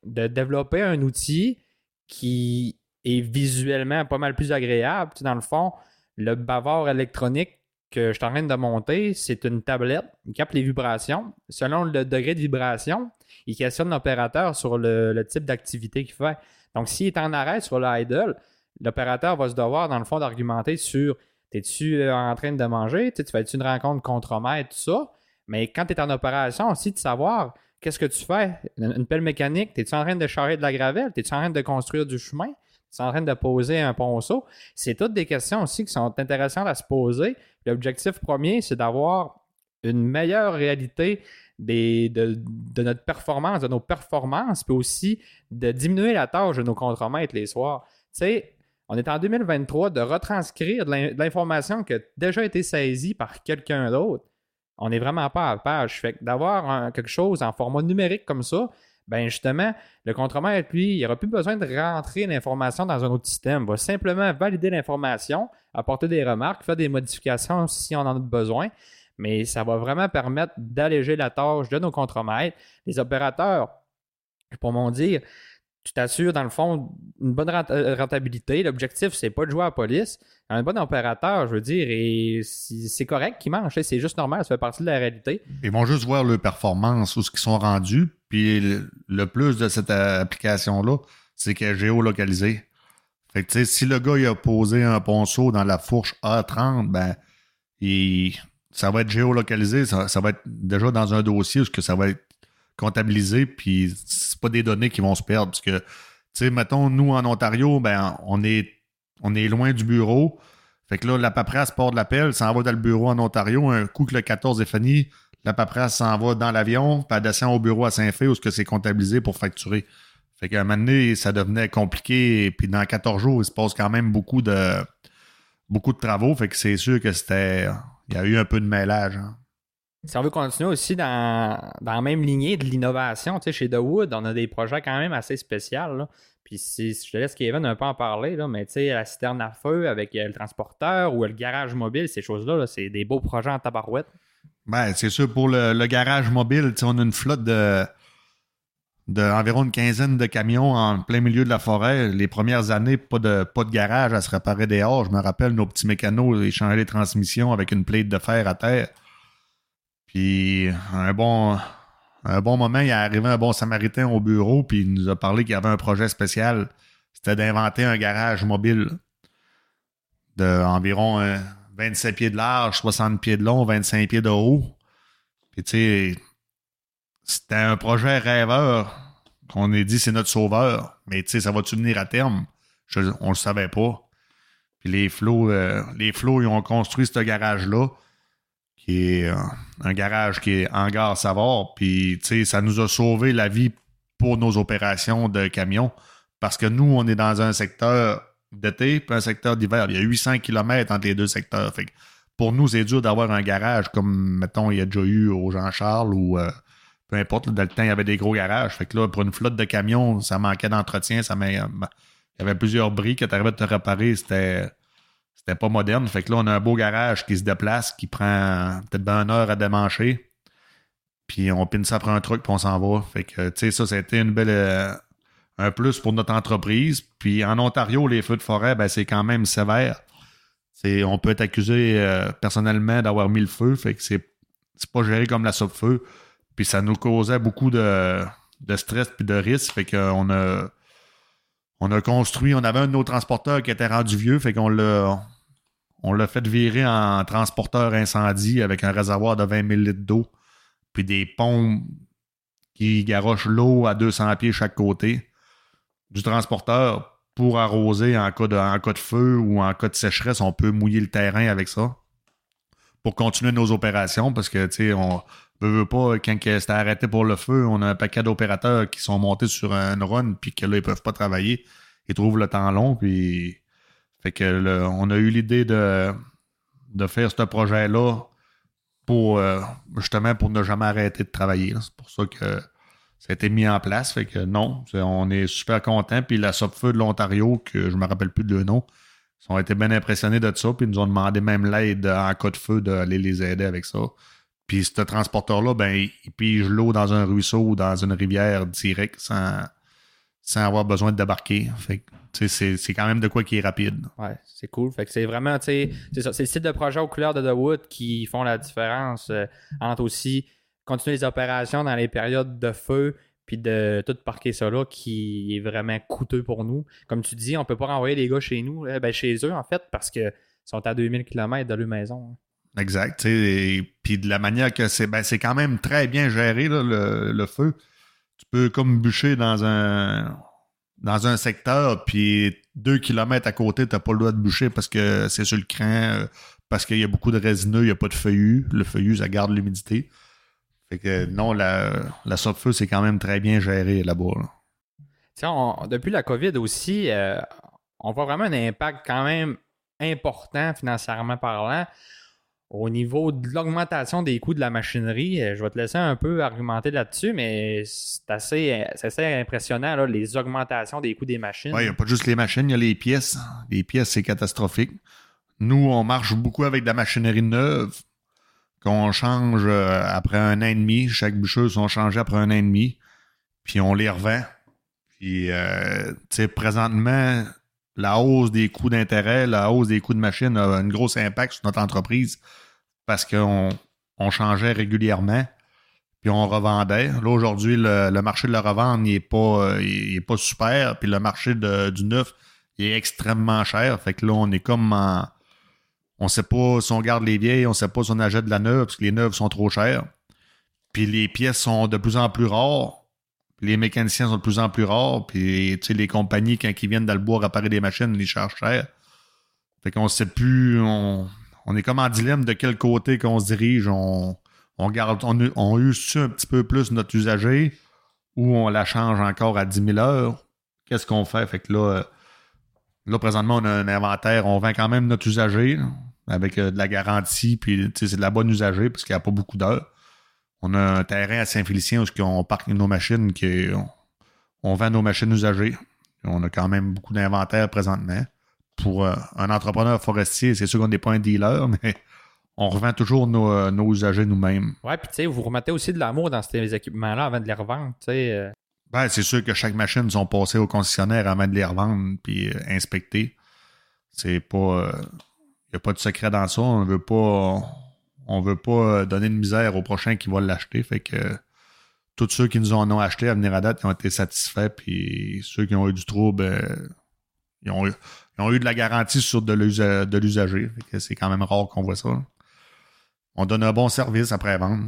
De développer un outil qui est visuellement pas mal plus agréable. dans le fond, le bavard électronique, que je suis en train de monter, c'est une tablette. Il capte les vibrations. Selon le degré de vibration, il questionne l'opérateur sur le, type d'activité qu'il fait. Donc, s'il est en arrêt sur l'idle, l'opérateur va se devoir, dans le fond, d'argumenter sur es-tu euh, en train de manger, tu fais-tu une rencontre contre-maître, tout ça? Mais quand tu es en opération aussi, de savoir qu'est-ce que tu fais? Une, pelle mécanique, es-tu en train de charrer de la gravelle, es-tu en train de construire du chemin, es-tu en train de poser un ponceau? C'est toutes des questions aussi qui sont intéressantes à se poser. L'objectif premier, c'est d'avoir une meilleure réalité de, notre performance, de nos performances, puis aussi de diminuer la tâche de nos contremaîtres les soirs. Tu sais, on est en 2023 de retranscrire de l'information qui a déjà été saisie par quelqu'un d'autre. On n'est vraiment pas à page. Fait que d'avoir quelque chose en format numérique comme ça, ben justement, le contremaître, lui, il n'aura plus besoin de rentrer l'information dans un autre système. Il va simplement valider l'information, apporter des remarques, faire des modifications si on en a besoin mais ça va vraiment permettre d'alléger la tâche de nos contremaîtres. Les opérateurs, pour mon dire, tu t'assures, dans le fond, une bonne euh, rentabilité. L'objectif, c'est pas de jouer à la police. Un bon opérateur, je veux dire, et c'est correct qu'ils mangent. C'est juste normal, ça fait partie de la réalité. Ils vont juste voir leur performance, où ce qu'ils sont rendus. Puis le, plus de cette application-là, c'est qu'elle est géolocalisée. Fait que, si le gars il a posé un ponceau dans la fourche A30, ben, il, ça va être géolocalisé, ça, va être déjà dans un dossier où ça va être comptabilisé, puis c'est pas des données qui vont se perdre. Parce que, tu sais, mettons, nous en Ontario, ben, on est, on est loin du bureau. Fait que là, la paperasse part de l'appel, ça va dans le bureau en Ontario. Un coup que le 14 est fini, la paperasse s'en va dans l'avion, puis elle descend au bureau à Saint-Fé où ce que c'est comptabilisé pour facturer. Fait qu'à un moment donné, ça devenait compliqué. Puis dans 14 jours, il se passe quand même beaucoup de beaucoup de travaux. Fait que c'est sûr que c'était il y a eu un peu de mêlage. Hein. Si on veut continuer aussi dans, la même lignée de l'innovation, tu sais, chez The Wood, on a des projets quand même assez spéciaux. Puis si, je te laisse Kevin un peu en parler, là, mais tu sais, la citerne à feu avec euh, le transporteur ou le garage mobile, ces choses-là, c'est des beaux projets en tabarouette. Ben, c'est sûr, pour le, garage mobile, on a une flotte de d'environ une quinzaine de camions en plein milieu de la forêt. Les premières années, pas de, pas de garage à se réparer dehors. Je me rappelle, nos petits mécanos échangeaient les transmissions avec une plaide de fer à terre. Puis un bon, un bon moment, il est arrivé un bon samaritain au bureau, puis il nous a parlé qu'il y avait un projet spécial. C'était d'inventer un garage mobile d'environ 27 pieds de large, 60 pieds de long, 25 pieds de haut. Puis tu sais, c'était un projet rêveur qu'on ait dit c'est notre sauveur. Mais tu sais, ça va-tu venir à terme? on le savait pas. Puis les flots, euh, les flots, ils ont construit ce garage-là, qui euh, un garage qui est en gare Savard. Puis, tu sais, ça nous a sauvé la vie pour nos opérations de camions. Parce que nous, on est dans un secteur d'été puis un secteur d'hiver. Il y a 800 km entre les deux secteurs. Pour nous, c'est dur d'avoir un garage comme, mettons, il y a déjà eu au Jean-Charles ou euh, peu importe, dans le temps, il y avait des gros garages. Fait que là, pour une flotte de camions, ça manquait d'entretien. Ça il y avait plusieurs bris que tu arrivais de te réparer. C'était, c'était pas moderne. Fait que là, on a un beau garage qui se déplace, qui prend peut-être une heure à démancher. Puis on pine ça après un truc, puis on s'en va. Fait que, tu sais, ça, c'était une belle. Euh, un plus pour notre entreprise. Puis en Ontario, les feux de forêt, ben, c'est quand même sévère. On peut être accusé euh, personnellement d'avoir mis le feu. Fait que c'est, c'est pas géré comme la soupe-feu. Puis ça nous causait beaucoup de, stress puis de risques. Fait qu'on a, on a construit, on avait un de nos transporteurs qui était rendu vieux, fait qu'on l'a, on l'a fait virer en transporteur incendie avec un réservoir de 20 000 litres d'eau, puis des pompes qui garochent l'eau à 200 pieds chaque côté du transporteur pour arroser en cas de, feu ou en cas de sécheresse. On peut mouiller le terrain avec ça pour continuer nos opérations parce que, tu sais, on veux, pas, quand c'était arrêté pour le feu, on a un paquet d'opérateurs qui sont montés sur un run, puis que là, ils peuvent pas travailler. Ils trouvent le temps long, puis. Fait que on a eu l'idée de, de faire ce projet-là pour euh, justement pour ne jamais arrêter de travailler. C'est pour ça que ça a été mis en place. Fait que non, on est super content. Puis la Sopfeu de l'Ontario, que je me rappelle plus de le nom, ils ont été bien impressionnés de ça, puis ils nous ont demandé même l'aide en cas de feu d'aller les aider avec ça. Puis ce transporteur-là, ben, il pige l'eau dans un ruisseau ou dans une rivière direct sans, sans avoir besoin de débarquer. Fait c'est quand même de quoi qui est rapide. Ouais, c'est cool. Fait que c'est vraiment, tu sais, c'est ça. C'est le site de projet aux couleurs de The Wood qui font la différence euh, entre aussi continuer les opérations dans les périodes de feu puis de tout parquer ça là qui est vraiment coûteux pour nous. Comme tu dis, on peut pas renvoyer les gars chez nous, ben chez eux en fait, parce qu'ils sont à 2000 km de leur maison. Hein. Exact. Et puis de la manière que c'est, ben, c'est quand même très bien géré le, feu. Tu peux comme bûcher dans un dans un secteur, puis deux kilomètres à côté, tu n'as pas le droit de bûcher parce que c'est sur le cran, euh, parce qu'il y a beaucoup de résineux, il n'y a pas de feuillus. Le feuillu, ça garde l'humidité. Fait que non, la, la feu c'est quand même très bien géré là-bas. depuis la COVID aussi, euh, on voit vraiment un impact quand même important financièrement parlant. Au niveau de l'augmentation des coûts de la machinerie, euh, je vais te laisser un peu argumenter là-dessus, mais c'est assez, impressionnant, les augmentations des coûts des machines. Oui, il n'y a pas juste les machines, il y a les pièces. Les pièces, c'est catastrophique. Nous, on marche beaucoup avec de la machinerie neuve qu'on change euh, après un an et demi. Chaque bûcheuse sont changées après un an et demi. Puis on les revend. Puis, euh, tu sais, présentement, la hausse des coûts d'intérêt, la hausse des coûts de machine a un gros impact sur notre entreprise parce qu'on on changeait régulièrement puis on revendait. Là, aujourd'hui, le, marché de la revente n'est pas, euh, pas super. Puis le marché du neuf est extrêmement cher. Fait que là, on est comme en, on sait pas si on garde les vieilles, on sait pas si on achète de la neuve, parce que les neuves sont trop chères. Puis les pièces sont de plus en plus rares. Les mécaniciens sont de plus en plus rares. Puis les compagnies, quand ils viennent dans le bois réparer des machines, ils les chargent cher. Fait qu'on sait plus. On, est comme en dilemme de quel côté qu'on se dirige. On, on garde, on, on use un petit peu plus notre usager ou on la change encore à 10 000 heures? Qu'est-ce qu'on fait? Fait que là, là, présentement, on a un inventaire. On vend quand même notre usager avec euh, de la garantie, puis c'est de la bonne usager parce qu'il n'y a pas beaucoup d'heures. On a un terrain à Saint-Félicien où on parque nos machines, qui, on, vend nos machines usagées. On a quand même beaucoup d'inventaire présentement. Pour euh, un entrepreneur forestier, c'est sûr qu'on n'est pas un dealer, mais on revend toujours nos, euh, nos usagers nous-mêmes. Ouais, puis tu sais, vous remettez aussi de l'amour dans ces équipements-là avant de les revendre, tu sais. Ben, c'est sûr que chaque machine sont passées au concessionnaire avant de les revendre puis inspecter. C'est pas il n'y a pas de secret dans ça. On veut pas. On veut pas donner de misère au prochain qui va l'acheter. Fait que tous ceux qui nous en ont acheté à venir à date, ont été satisfaits. Puis ceux qui ont eu du trouble, ben, ils, ont eu, de la garantie sur de l'usager. C'est quand même rare qu'on voit ça. On donne un bon service après-vente.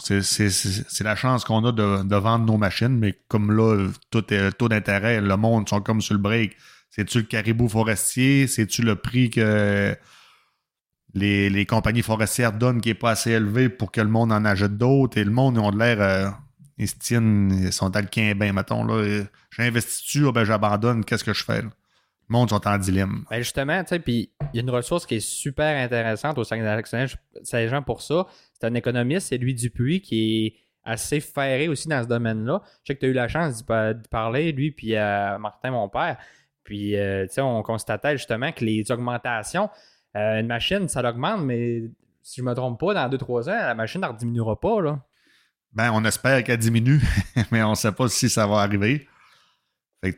C'est la chance qu'on a de, de, vendre nos machines, mais comme là, tout est taux d'intérêt, le monde sont comme sur le break. C'est-tu le caribou forestier? C'est-tu le prix que les, compagnies forestières donnent qui n'est pas assez élevé pour que le monde en achète d'autres? Et le monde, ils ont de l'air. Euh, ils se tiennent, ils sont le ben, mettons. là. J'investis-tu, ah, ben j'abandonne, qu'est-ce que je fais? Le monde sont en dilemme. Ben justement, tu sais, puis il y a une ressource qui est super intéressante au Saguenay-Lac-Saint-Jean pour ça. C'est un économiste, c'est lui Dupuis, qui est assez ferré aussi dans ce domaine-là. Je sais que tu as eu la chance d'y parler, lui, puis à Martin, mon père. Puis, euh, on constatait justement que les augmentations, euh, une machine, ça l'augmente, mais si je ne me trompe pas, dans 2-3 ans, la machine ne diminuera pas. Là. Ben, on espère qu'elle diminue, mais on ne sait pas si ça va arriver.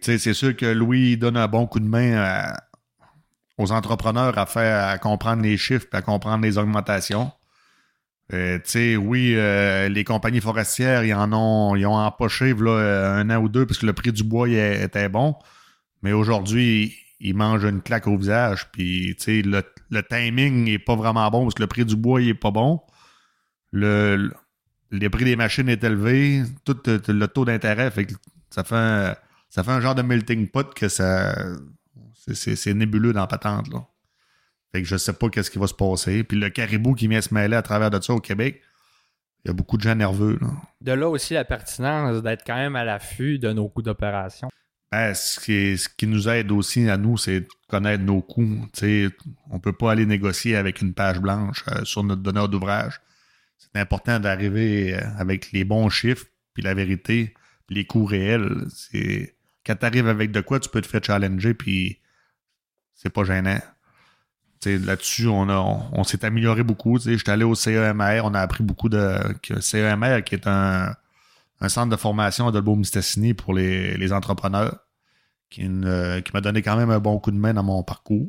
C'est sûr que Louis donne un bon coup de main aux entrepreneurs à faire à comprendre les chiffres et à comprendre les augmentations. Euh, oui, les compagnies forestières, ils en ont, ils ont empoché là, un an ou deux parce que le prix du bois était bon. Mais aujourd'hui, il mange une claque au visage. Puis, sais, le, timing n'est pas vraiment bon parce que le prix du bois, il est pas bon. Le, le prix des machines est élevé. Tout le taux d'intérêt, fait que ça fait, un, genre de melting pot que ça. C'est nébuleux dans la patente, là. Fait que je sais pas qu'est-ce qui va se passer. Puis le caribou qui vient se mêler à travers de ça au Québec, il y a beaucoup de gens nerveux. De là aussi la pertinence d'être quand même à l'affût de nos coûts d'opération. Ben, ce, qui nous aide aussi à nous, c'est de connaître nos coûts. on ne peut pas aller négocier avec une page blanche euh, sur notre donneur d'ouvrage. C'est important d'arriver euh, avec les bons chiffres, puis la vérité, les coûts réels. C'est quand tu arrives avec de quoi, tu peux te faire challenger, puis c'est pas gênant. Là-dessus, on, on, s'est amélioré beaucoup. J'étais allé au CEMR, on a appris beaucoup de. CEMR, qui est un, centre de formation à Dolbeau-Mistassini pour les, les entrepreneurs qui, une- qui m'a donné quand même un bon coup de main dans mon parcours.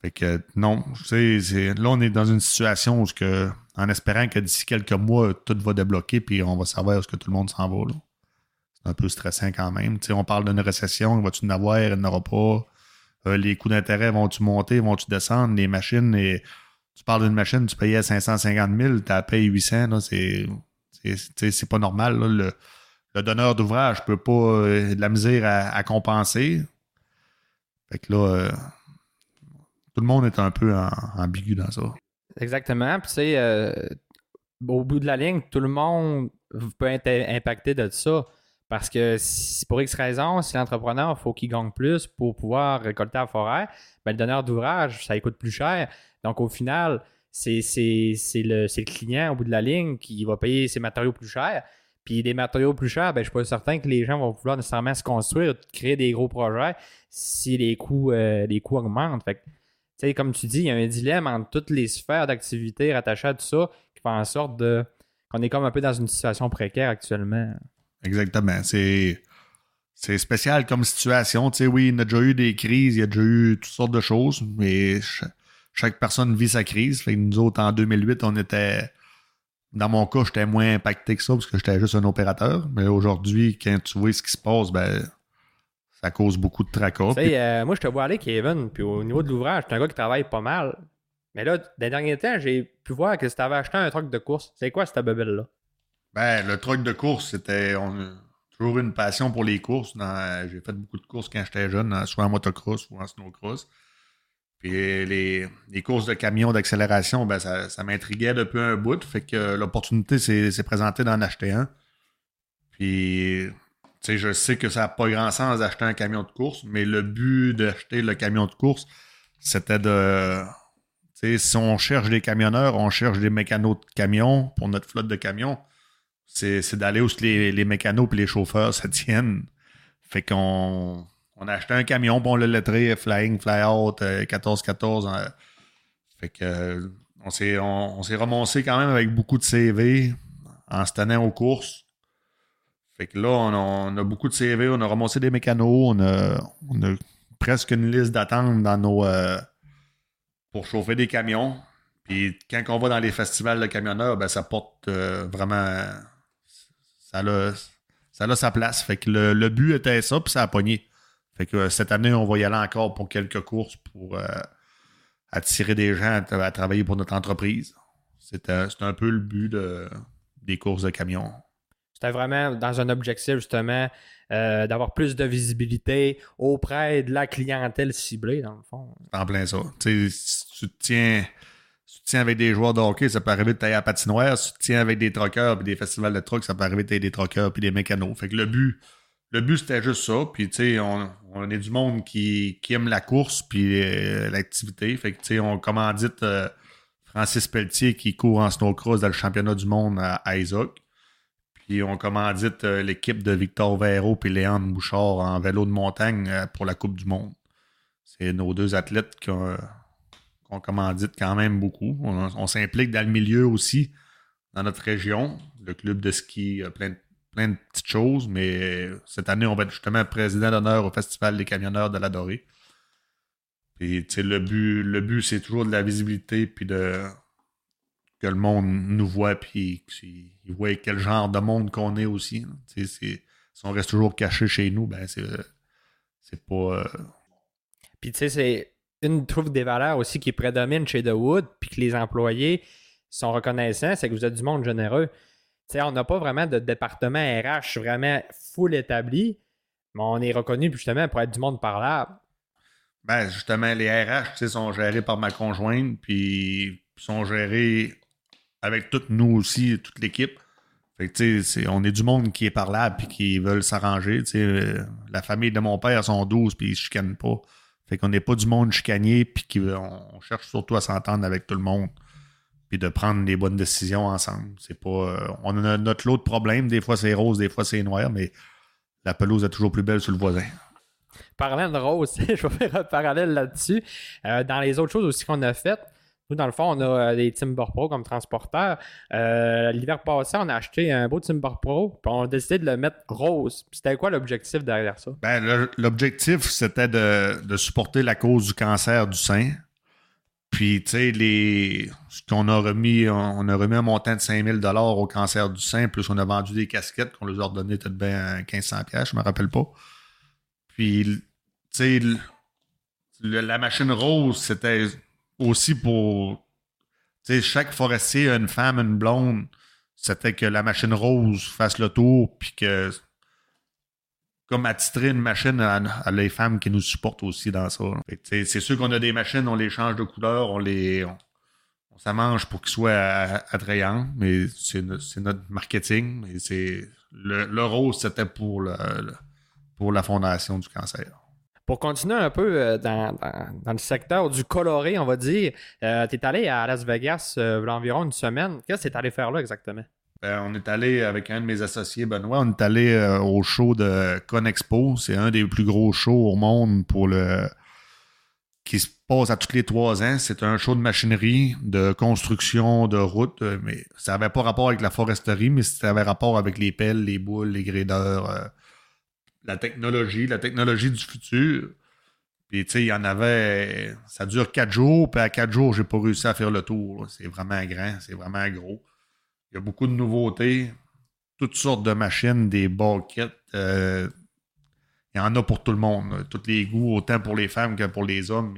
Fait que non, c'est- là on est dans une situation où ce que, en espérant que d'ici quelques mois, tout va débloquer puis on va savoir où est-ce que tout le monde s'en va. C'est un peu stressant quand même. On parle d'une récession, va-tu en avoir, il n'y en aura pas. Euh, les coûts d'intérêt vont-tu monter, vont-tu descendre? Les machines, tu parles d'une machine, tu payais 550 000, tu as payé 800, là, c'est, c'est, pas normal. Le donneur d'ouvrage peut pas euh, de la misère à, compenser. Fait que là, euh, tout le monde est un peu en- ambigu dans ça. Exactement. Puis, tu sais, euh, au bout de la ligne, tout le monde peut être impacté de ça. Parce que si, pour X raison, si l'entrepreneur, faut qu'il gagne plus pour pouvoir récolter la forêt, ben, le donneur d'ouvrage, ça coûte plus cher. Donc, au final, c'est le, le client au bout de la ligne qui va payer ses matériaux plus chers. Puis les matériaux plus chers, ben, je suis pas certain que les gens vont vouloir nécessairement se construire, créer des gros projets si les coûts, euh, les coûts augmentent. Fait que, comme tu dis, il y a un dilemme entre toutes les sphères d'activité rattachées à tout ça qui fait en sorte de qu'on est comme un peu dans une situation précaire actuellement. Exactement. C'est, c'est spécial comme situation. Tu sais, oui, il y a déjà eu des crises, il y a déjà eu toutes sortes de choses, mais cha- chaque personne vit sa crise. Nous autres, en 2008, on était. Dans mon cas, j'étais moins impacté que ça parce que j'étais juste un opérateur. Mais aujourd'hui, quand tu vois ce qui se passe, ben, ça cause beaucoup de tracas. Euh, moi, je te vois aller, Kevin, puis au niveau de l'ouvrage, tu es un gars qui travaille pas mal. Mais là, des derniers temps, j'ai pu voir que tu avais acheté un truc de course. C'est quoi cette bebelle-là? Ben, le truc de course, c'était. On a toujours une passion pour les courses. Dans- J'ai fait beaucoup de courses quand j'étais jeune, soit en motocross ou en snowcross. Puis les, courses de camions d'accélération, ben, ça, m'intriguait depuis un bout. Fait que l'opportunité s'est présentée d'en acheter un. Puis, tu sais, je sais que ça n'a pas grand sens d'acheter un camion de course, mais le but d'acheter le camion de course, c'était de. Tu sais, si on cherche des camionneurs, on cherche des mécanos de camions pour notre flotte de camions c'est c'est d'aller où les, les mécanos et les chauffeurs se tiennent. Fait qu'on on a acheté un camion, puis on l'a lettré Flying Fly Out euh, 1414. euh, fait que euh, on s'est on, s'est remonté quand même avec beaucoup de CV en se tenant aux courses. Fait que là, on a, beaucoup de CV, on a remonté des mécanos, on a, on a presque une liste d'attente dans nos euh, pour chauffer des camions. Puis quand on va dans les festivals de camionneurs, ben ça porte euh, vraiment ça a, ça a sa place. Fait que le, le but était ça, puis ça a pogné. Fait que euh, cette année, on va y aller encore pour quelques courses pour euh, attirer des gens à, tra- à travailler pour notre entreprise. C'était c'est un peu le but de- des courses de camions. C'était vraiment dans un objectif, justement, euh, d'avoir plus de visibilité auprès de la clientèle ciblée, dans le fond. En plein ça. Si tu te tiens, si tu te tiens avec des joueurs de hockey, ça peut arriver de tailler à la patinoire. Si tu te tiens avec des troqueurs puis des festivals de trucks, ça peut arriver de tailler des troqueurs puis des mécanos. Fait que le but, le but c'était juste ça. Puis tu sais, on, est du monde qui, aime la course puis euh, l'activité. Fait que tu sais, on commandite euh, Francis Pelletier qui court en snowcross dans le championnat du monde à, Isaac. Puis on commandite euh, l'équipe de Victor Véro puis Léandre Bouchard en vélo de montagne pour la Coupe du Monde. C'est nos deux athlètes qu'on commandite quand même beaucoup. On, on s'implique dans le milieu aussi, dans notre région. Le club de ski a plein de, plein de petites choses, mais cette année, on va être justement président d'honneur au Festival des camionneurs de la Dorée. Puis, tu sais, le but, le but c'est toujours de la visibilité, puis de que le monde nous voit, puis qu'ils voient quel genre de monde qu'on est aussi. là. Tu sais, si on reste toujours caché chez nous, ben c'est c'est pas... euh, Puis, tu sais, c'est une trouve des valeurs aussi qui prédomine chez The Wood, puis que les employés sont reconnaissants, c'est que vous êtes du monde généreux. On n'a pas vraiment de département RH vraiment full établi, mais on est reconnu justement pour être du monde parlable. Ben, justement, les RH, sont gérés par ma conjointe, puis sont gérés avec toutes nous aussi, toute l'équipe. Fait que, c'est- on est du monde qui est parlable, puis qui veulent s'arranger. Euh, la famille de mon père sont 12, puis ils se chicanent pas. Fait qu'on n'est pas du monde chicanier, puis on cherche surtout à s'entendre avec tout le monde, puis de prendre les bonnes décisions ensemble. C'est pas... euh, on a notre lot de problèmes. Des fois, c'est rose, des fois, c'est noir, mais la pelouse est toujours plus belle sur le voisin. Parlant de rose, je vais faire un parallèle là-dessus. Euh, dans les autres choses aussi qu'on a faites, Nous, dans le fond, on a euh, des Timber Pro comme transporteurs. Euh, L'hiver passé, on a acheté un beau Timber Pro, puis on a décidé de le mettre rose. C'était quoi l'objectif derrière ça? Ben, l'objectif, c'était de, de, supporter la cause du cancer du sein. Puis, tu sais, les... ce qu'on a remis, on a remis un montant de 5000 au cancer du sein, plus on a vendu des casquettes qu'on leur a donné peut-être bien 1500 pièces, je me rappelle pas. Puis, tu sais, la machine rose, c'était aussi pour. Tu sais, chaque forestier une femme, une blonde. C'était que la machine rose fasse le tour, puis que. Comme attitrer une machine à, les femmes qui nous supportent aussi dans ça. C'est sûr qu'on a des machines, on les change de couleur, on les. On, s'amange pour qu'ils soient attrayants, mais c'est notre marketing. Mais c'est le, rose, c'était pour, le, pour la fondation du cancer. Pour continuer un peu euh, dans, le secteur du coloré, on va dire, euh, tu es allé à Las Vegas euh, environ une semaine. Qu'est-ce que tu allé faire là exactement? Ben, on est allé avec un de mes associés, Benoît, on est allé au show de Conexpo. C'est un des plus gros shows au monde pour le qui se passe à tous les trois ans. C'est un show de machinerie, de construction, de route, mais ça n'avait pas rapport avec la foresterie, mais ça avait rapport avec les pelles, les boules, les grédeurs, la technologie, la technologie du futur. Puis, tu sais, il y en avait. Ça dure quatre jours, puis à quatre jours, j'ai pas réussi à faire le tour. C'est vraiment grand, c'est vraiment gros. Il y a beaucoup de nouveautés, toutes sortes de machines, des banquettes. Euh, il y en a pour tout le monde. Tous les goûts, autant pour les femmes que pour les hommes.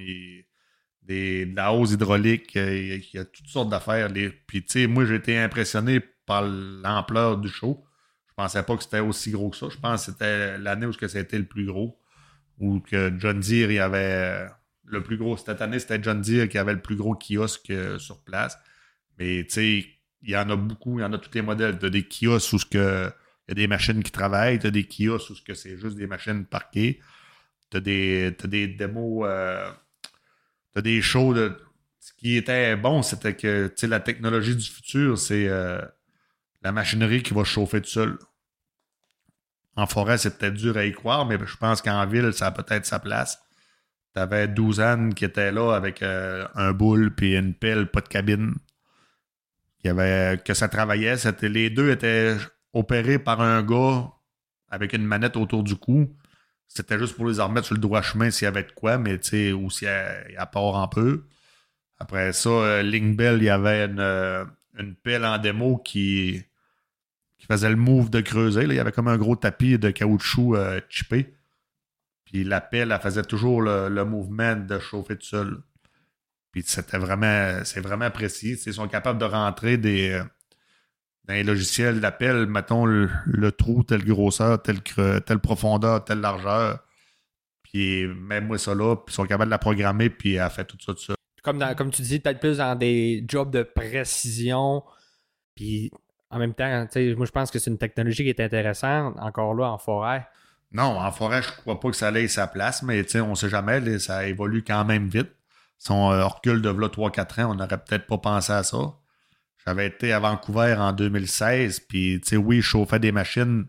Des, de la hausse hydraulique, euh, il y a toutes sortes d'affaires. Puis, tu sais, moi, j'ai été impressionné par l'ampleur du show. Je pensais pas que c'était aussi gros que ça. Je pense que c'était l'année où c'était le plus gros. Ou que John Deere, il y avait le plus gros. Cette année, c'était John Deere qui avait le plus gros kiosque euh, sur place. Mais tu sais, il y en a beaucoup, il y en a tous les modèles. Tu as des kiosques où il y a des machines qui travaillent, tu as des kiosques où c'est juste des machines parquées. Tu as des démos, euh, tu as des shows de. Ce qui était bon, c'était que la technologie du futur, c'est euh, la machinerie qui va chauffer tout seul. En forêt, c'est peut-être dur à y croire, mais je pense qu'en ville, ça a peut-être sa place. Tu avais 12 ânes qui étaient là avec euh, un boule puis une pelle, pas de cabine. Que ça travaillait. Les deux étaient opérés par un gars avec une manette autour du cou. C'était juste pour les remettre sur le droit chemin s'il y avait de quoi, mais tu sais, ou s'il y a part un peu. Après ça, euh, Bell, il y avait une, euh, une pelle en démo qui, faisait le move de creuser. Il y avait comme un gros tapis de caoutchouc euh, chippé. Puis la pelle, elle faisait toujours le, mouvement de chauffer tout seul. Puis c'était vraiment, c'est vraiment précis. Ils sont capables de rentrer des, euh, dans les logiciels d'appel, mettons le, trou, telle grosseur, telle, telle profondeur, telle largeur. Puis même moi ça là, puis ils sont capables de la programmer, puis elle fait tout ça tout ça. Comme, comme tu dis, peut-être plus dans des jobs de précision. Puis en même temps, moi, je pense que c'est une technologie qui est intéressante, encore là, en forêt. Non, en forêt, je crois pas que ça ait sa place, mais on ne sait jamais, ça évolue quand même vite. Si on euh, recule de là 3-4 ans, on n'aurait peut-être pas pensé à ça. J'avais été à Vancouver en 2016, puis oui, je chauffais des machines,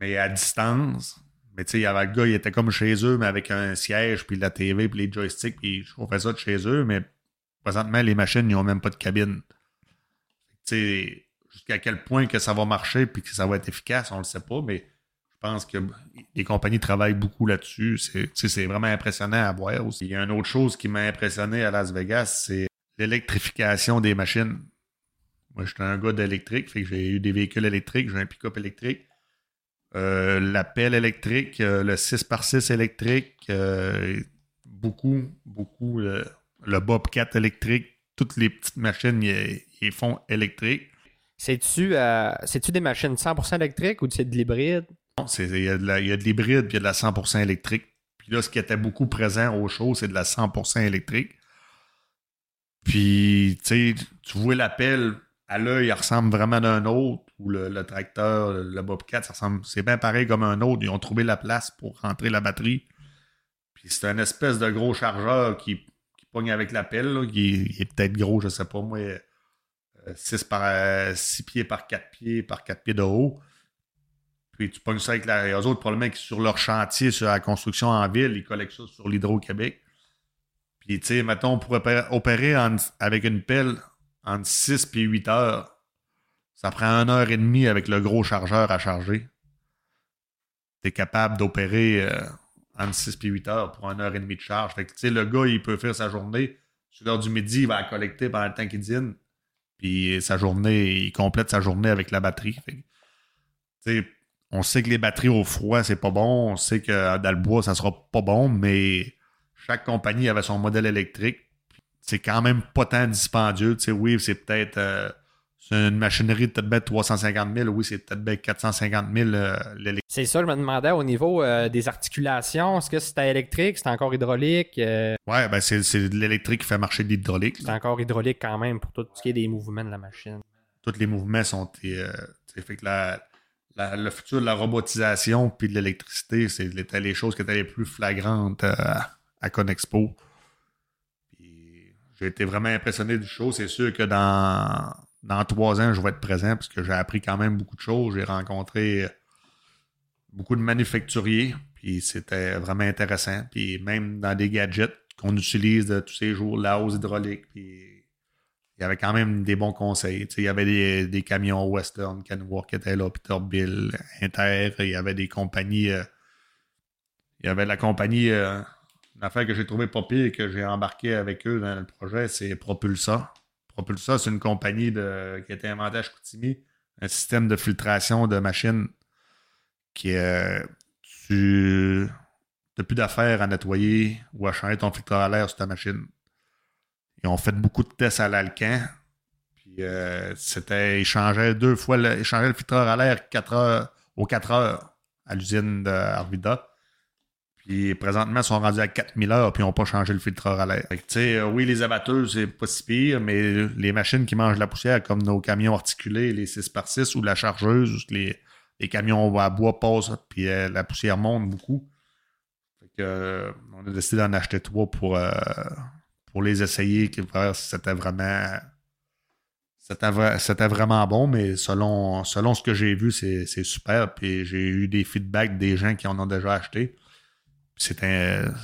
mais à distance. Mais tu sais, il y avait le gars, il était comme chez eux, mais avec un siège, puis la TV, puis les joysticks, puis je chauffais ça de chez eux, mais présentement, les machines, ils n'ont même pas de cabine jusqu'à quel point que ça va marcher puis que ça va être efficace, on le sait pas, mais pense que les compagnies travaillent beaucoup là-dessus. C'est vraiment impressionnant à voir aussi. Il y a une autre chose qui m'a impressionné à Las Vegas, c'est l'électrification des machines. Moi, je suis un gars d'électrique, fait que j'ai eu des véhicules électriques, j'ai un pick-up électrique. Euh, la pelle électrique, euh, le 6x6 électrique, euh, beaucoup, beaucoup, le Bobcat électrique, toutes les petites machines, ils font électriques. C'est-tu des machines 100% électriques ou c'est de l'hybride? Il y a de l'hybride puis il y a de la 100% électrique. Puis là, ce qui était beaucoup présent au show, c'est de la 100% électrique. Puis, tu sais, tu vois l'appel à l'œil, il ressemble vraiment à un autre, ou le, tracteur, le Bobcat, c'est bien pareil comme un autre. Ils ont trouvé la place pour rentrer la batterie. Puis c'est un espèce de gros chargeur qui pogne avec la pelle, il, est peut-être gros, je sais pas moi, 6 euh, 6 pieds par 4 pieds par 4 pieds de haut. Puis tu pognes ça avec la. Les autres, probablement, qui sur leur chantier, sur la construction en ville, ils collectent ça sur l'Hydro-Québec. Puis, tu sais, mettons, pour opérer, opérer avec une pelle entre 6 et 8 heures, ça prend une heure et demie avec le gros chargeur à charger. Tu es capable d'opérer euh, entre 6 et 8 heures pour une heure et demie de charge. Fait que, tu sais, le gars, il peut faire sa journée. Sur l'heure du midi, il va la collecter pendant le temps qu'il dîne. Puis sa journée, il complète sa journée avec la batterie. Fait que, on sait que les batteries au froid, c'est pas bon. On sait que dans le bois, ça sera pas bon, mais chaque compagnie avait son modèle électrique. C'est quand même pas tant dispendieux. Tu sais, oui, c'est peut-être euh, c'est une machinerie de peut-être bien 350 000. Oui, c'est peut-être bien 450 000 euh, l'électrique. C'est ça, je me demandais au niveau euh, des articulations, est-ce que c'était électrique, c'était encore hydraulique? euh, Ouais, ben c'est c'est de l'électrique qui fait marcher de l'hydraulique. c'est encore hydraulique quand même pour tout ce qui est des mouvements de la machine. Tous les mouvements sont. euh, fait que la, le futur de la robotisation puis de l'électricité, c'était les choses qui étaient les plus flagrantes euh, à Conexpo. J'ai été vraiment impressionné du show. C'est sûr que dans, dans trois ans, je vais être présent parce que j'ai appris quand même beaucoup de choses. J'ai rencontré beaucoup de manufacturiers, puis c'était vraiment intéressant. Puis même dans des gadgets qu'on utilise de tous ces jours, la hausse hydraulique, puis il y avait quand même des bons conseils. Il y avait des, des camions Western, Kenworth qui étaient là, Peterbilt, Inter, il y avait des compagnies. euh, il y avait la compagnie, euh, une affaire que j'ai trouvé pas pire et que j'ai embarqué avec eux dans le projet, c'est Propulsa. Propulsa, c'est une compagnie de, qui a été inventée à Chicoutimi, un système de filtration de machines qui euh, tu n'as plus d'affaires à nettoyer ou à changer ton filtre à l'air sur ta machine. Ils ont fait beaucoup de tests à l'alcan. Puis euh, c'était, ils changeaient deux fois, le, ils le filtreur à l'air aux 4 heures à l'usine de Arvida. Puis présentement, ils sont rendus à 4000 heures puis ils n'ont pas changé le filtreur à l'air. Euh, oui, les abatteuses, c'est pas si pire, mais les machines qui mangent la poussière, comme nos camions articulés, les 6x6 ou la chargeuse, les, les camions à bois passent, puis euh, la poussière monte beaucoup. Fait que, euh, on a décidé d'en acheter trois pour, pour les essayer, voir si c'était vraiment. C'était, vra- c'était vraiment bon, mais selon, selon ce que j'ai vu, c'est, c'est super. Puis j'ai eu des feedbacks des gens qui en ont déjà acheté. C'est,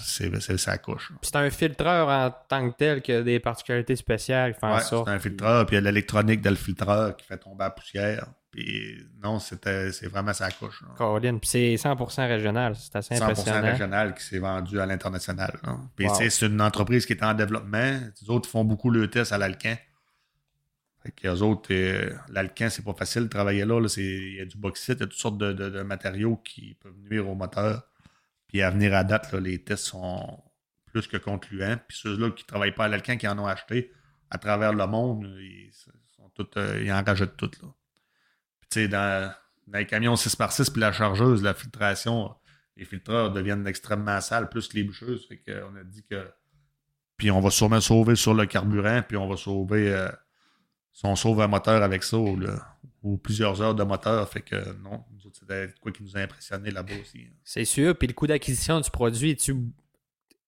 c'est sa couche. C'est un filtreur en tant que tel qui a des particularités spéciales Ouais, c'est un filtreur, puis il y a l'électronique dans le filtreur qui fait tomber la poussière. Puis non, c'était, c'est vraiment sa couche. Caroline, puis c'est 100% régional, c'est assez 100% impressionnant. régional qui s'est vendu à l'international. Puis Wow. c'est une entreprise qui est en développement. Les autres font beaucoup le test à l'Alcan. Fait que les autres, euh, l'Alcan, c'est pas facile de travailler là. Il y a du bauxite, il y a toutes sortes de, de- de matériaux qui peuvent nuire au moteur. Puis à venir à date, là, les tests sont plus que concluants. Puis ceux-là qui ne travaillent pas à l'Alcan, qui en ont acheté à travers le monde, ils, sont tous, euh, ils en rajoutent toutes. Là. Sais, dans, dans les camions 6x6 puis la chargeuse, la filtration, les filtreurs deviennent extrêmement sales, plus que les boucheuses. Fait qu'on a dit que. Puis on va sûrement sauver sur le carburant, puis on va sauver. euh, si on sauve un moteur avec ça, ou, le- ou plusieurs heures de moteur, fait que non, c'était quoi qui nous a impressionné là-bas aussi. hein. C'est sûr. Puis le coût d'acquisition du produit, est-tu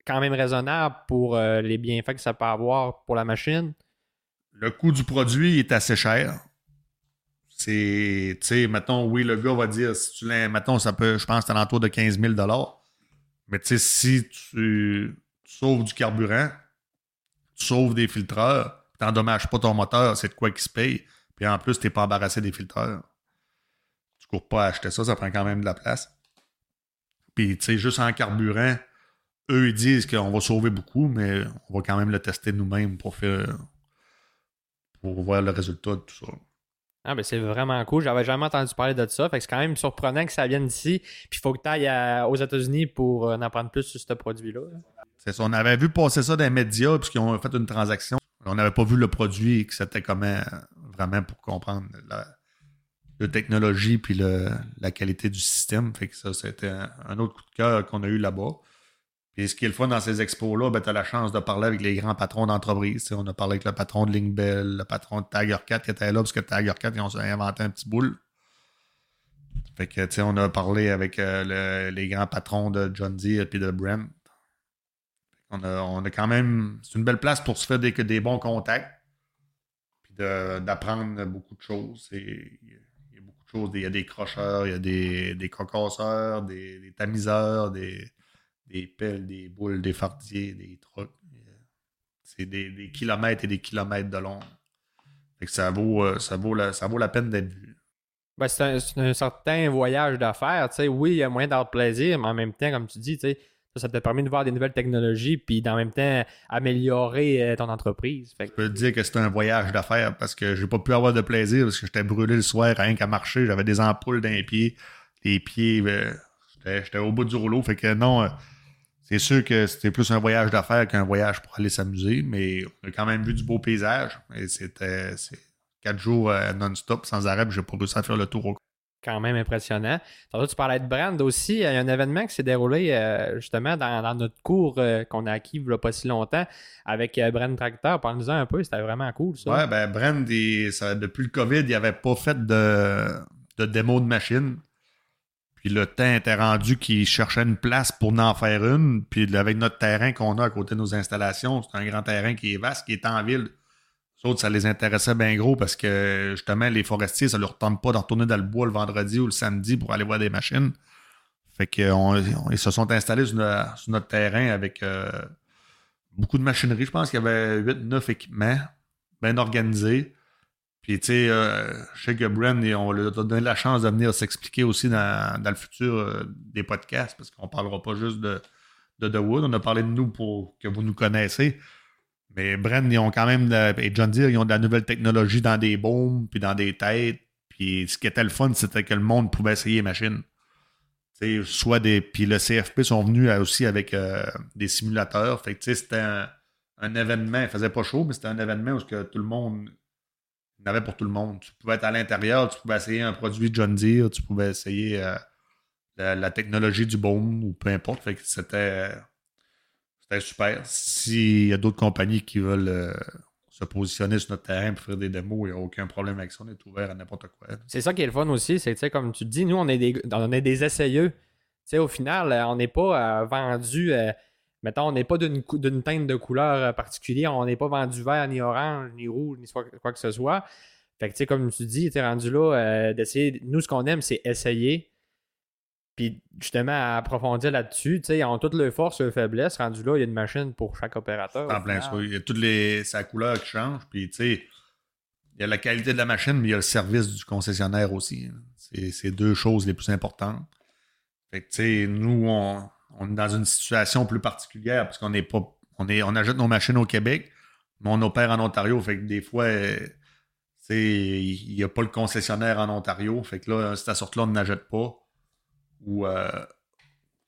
quand même raisonnable pour euh, les bienfaits que ça peut avoir pour la machine? Le coût du produit est assez cher. C'est, tu sais, mettons, oui, le gars va dire, si tu l'as, mettons, ça peut, je pense, c'est alentour de 15 000 Mais tu sais, si tu, sauves du carburant, tu sauves des filtreurs, tu n'endommages pas ton moteur, c'est de quoi qui se paye. Puis en plus, tu n'es pas embarrassé des filtreurs. Tu cours pas à acheter ça, ça prend quand même de la place. Puis, tu sais, juste en carburant, eux, ils disent qu'on va sauver beaucoup, mais on va quand même le tester nous-mêmes pour faire pour voir le résultat de tout ça. Ah ben c'est vraiment cool. J'avais jamais entendu parler de ça. Fait que c'est quand même surprenant que ça vienne d'ici. Puis il faut que tu ailles aux États-Unis pour euh, en apprendre plus sur ce produit-là. on avait vu passer ça dans les médias puisqu'ils ont fait une transaction. On n'avait pas vu le produit et que c'était comment vraiment pour comprendre la, technologie puis la qualité du système. Fait que ça, c'était un autre coup de cœur qu'on a eu là-bas. Puis ce qui est le fun dans ces expos-là, ben, tu as la chance de parler avec les grands patrons d'entreprise. On a parlé avec le patron de Linkbell, le patron de Tiger 4 qui était là parce que Tiger 4, ils ont inventé un petit boule. Fait que, tu sais, on a parlé avec euh, le- les grands patrons de John Deere et de Brent. On a, on a quand même. C'est une belle place pour se faire des, des bons contacts. Puis d'apprendre beaucoup de choses. Et Il y a- il y a beaucoup de choses. Il y a des crocheurs, il y a des, des cocasseurs, des, des tamiseurs, des, des pelles, des boules, des fardiers, des trucs. c'est des, kilomètres et des kilomètres de long. Fait que ça vaut, euh, ça vaut, la, ça vaut la peine d'être vu. Ben, c'est un, certain voyage d'affaires. Oui, il y a moyen d'avoir plaisir, mais en même temps, comme tu dis, ça, ça te permet de voir des nouvelles technologies puis en même temps améliorer euh, ton entreprise. Je peux te dire que c'est un voyage d'affaires parce que j'ai pas pu avoir de plaisir parce que j'étais brûlé le soir rien qu'à marcher. J'avais des ampoules dans les pieds. Les pieds, ben, j'étais au bout du rouleau. Fait que non, euh, c'est sûr que c'était plus un voyage d'affaires qu'un voyage pour aller s'amuser, mais on a quand même vu du beau paysage. Et c'était quatre jours euh, non-stop, sans arrêt, j'ai pas réussi à faire le tour quand même impressionnant. Tantôt, tu parlais de Brand aussi. Il y a un événement qui s'est déroulé euh, justement dans, notre cours euh, qu'on a acquis il n'y a pas si longtemps avec Brand Tractor. Parle-nous-en un peu, c'était vraiment cool ça. Ouais, ben Brand, depuis le COVID, il n'avait pas fait de, de démo de machine. Puis le temps était rendu qu'ils cherchaient une place pour en faire une. Puis avec notre terrain qu'on a à côté de nos installations, c'est un grand terrain qui est vaste, qui est en ville. Les ça les intéressait bien gros parce que justement, les forestiers, ça leur tente pas de retourner dans le bois le vendredi ou le samedi pour aller voir des machines. Fait qu'ils se sont installés sur, notre terrain avec euh, beaucoup de machinerie. Je pense qu'il y avait 8-9 équipements bien organisés. Puis, tu sais, euh, je sais que Brent, on lui a donné la chance de venir s'expliquer aussi dans, le futur euh, des podcasts, parce qu'on parlera pas juste de, de The Wood. On a parlé de nous pour que vous nous connaissez. Mais Brent, ils ont quand même, et John Deere, ils ont de la nouvelle technologie dans des bombes, puis dans des têtes. Puis ce qui était le fun, c'était que le monde pouvait essayer les machines. sais, soit des. Puis le CFP sont venus aussi avec euh, des simulateurs. Fait que c'était un, un, événement. Il faisait pas chaud, mais c'était un événement où que tout le monde il y en avait pour tout le monde. Tu pouvais être à l'intérieur, tu pouvais essayer un produit John Deere, tu pouvais essayer euh, la, technologie du baume ou peu importe. C'était, super. S'il y a d'autres compagnies qui veulent euh, se positionner sur notre terrain pour faire des démos, il n'y a aucun problème avec ça. On est ouvert à n'importe quoi. C'est ça qui est le fun aussi. C'est comme tu dis, nous, on est des, on est des essayeux. au final, on n'est pas euh, vendu mettons, on n'est pas d'une teinte de couleur euh, particulière, on n'est pas vendu vert, ni orange, ni rouge, ni quoi que ce soit. Fait que, tu sais, comme tu dis, tu es rendu là euh, d'essayer. Nous, ce qu'on aime, c'est essayer. Puis, justement, approfondir là-dessus. Tu sais, ils ont toutes leurs forces, leurs faiblesses. Rendu là, il y a une machine pour chaque opérateur. En plein Il y a toutes les. sa couleur qui change. Puis, tu sais, il y a la qualité de la machine, mais il y a le service du concessionnaire aussi. C'est deux choses les plus importantes. Fait que, tu sais, nous, on on est dans une situation plus particulière parce qu'on pas. On, est, on achète nos machines au Québec, mais on opère en Ontario. Fait que des fois, il n'y a pas le concessionnaire en Ontario. Fait que là, cette sorte-là, on n'achète pas. Ou euh,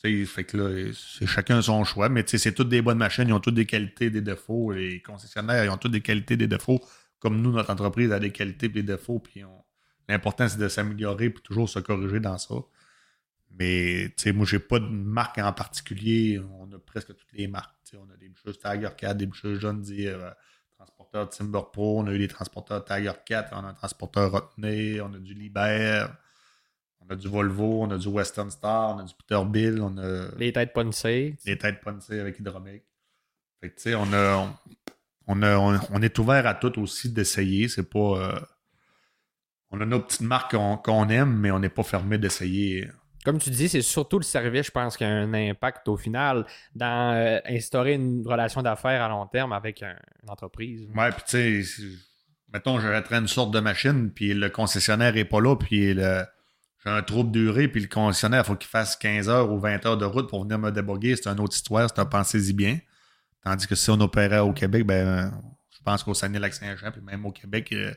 fait que là, c'est chacun son choix, mais c'est toutes des bonnes machines, ils ont toutes des qualités, des défauts. Les concessionnaires, ils ont toutes des qualités, des défauts. Comme nous, notre entreprise a des qualités et des défauts. L'important, c'est de s'améliorer et toujours se corriger dans ça. Mais, tu sais, moi, j'ai pas de marque en particulier. On a presque toutes les marques. on a des bûcheuses Tiger 4, des bûcheuses John Deere, euh, transporteurs Timber Pro, on a eu des transporteurs Tiger 4, on a un transporteur Rotney, on a du Liber, on a du Volvo, on a du Western Star, on a du Peterbilt, on a... Les têtes poncées. Les têtes poncées avec hydromique. Fait que, tu sais, on a... On, a, on, est ouvert à tout aussi d'essayer. C'est pas... Euh, on a nos petites marques qu'on aime, mais on n'est pas fermé d'essayer comme tu dis, c'est surtout le service, je pense, qui a un impact au final dans euh, instaurer une relation d'affaires à long terme avec une entreprise. Ouais, puis tu sais, mettons, j'arrêterais une sorte de machine, puis le concessionnaire n'est pas là, puis j'ai un trouble durée, puis le concessionnaire, il faut qu'il fasse 15 heures ou 20 heures de route pour venir me déboguer. C'est une autre histoire, c'est un pensez-y bien. Tandis que si on opérait au Québec, ben, je pense qu'au Saguenay-Lac-Saint-Jean, puis même au Québec, euh,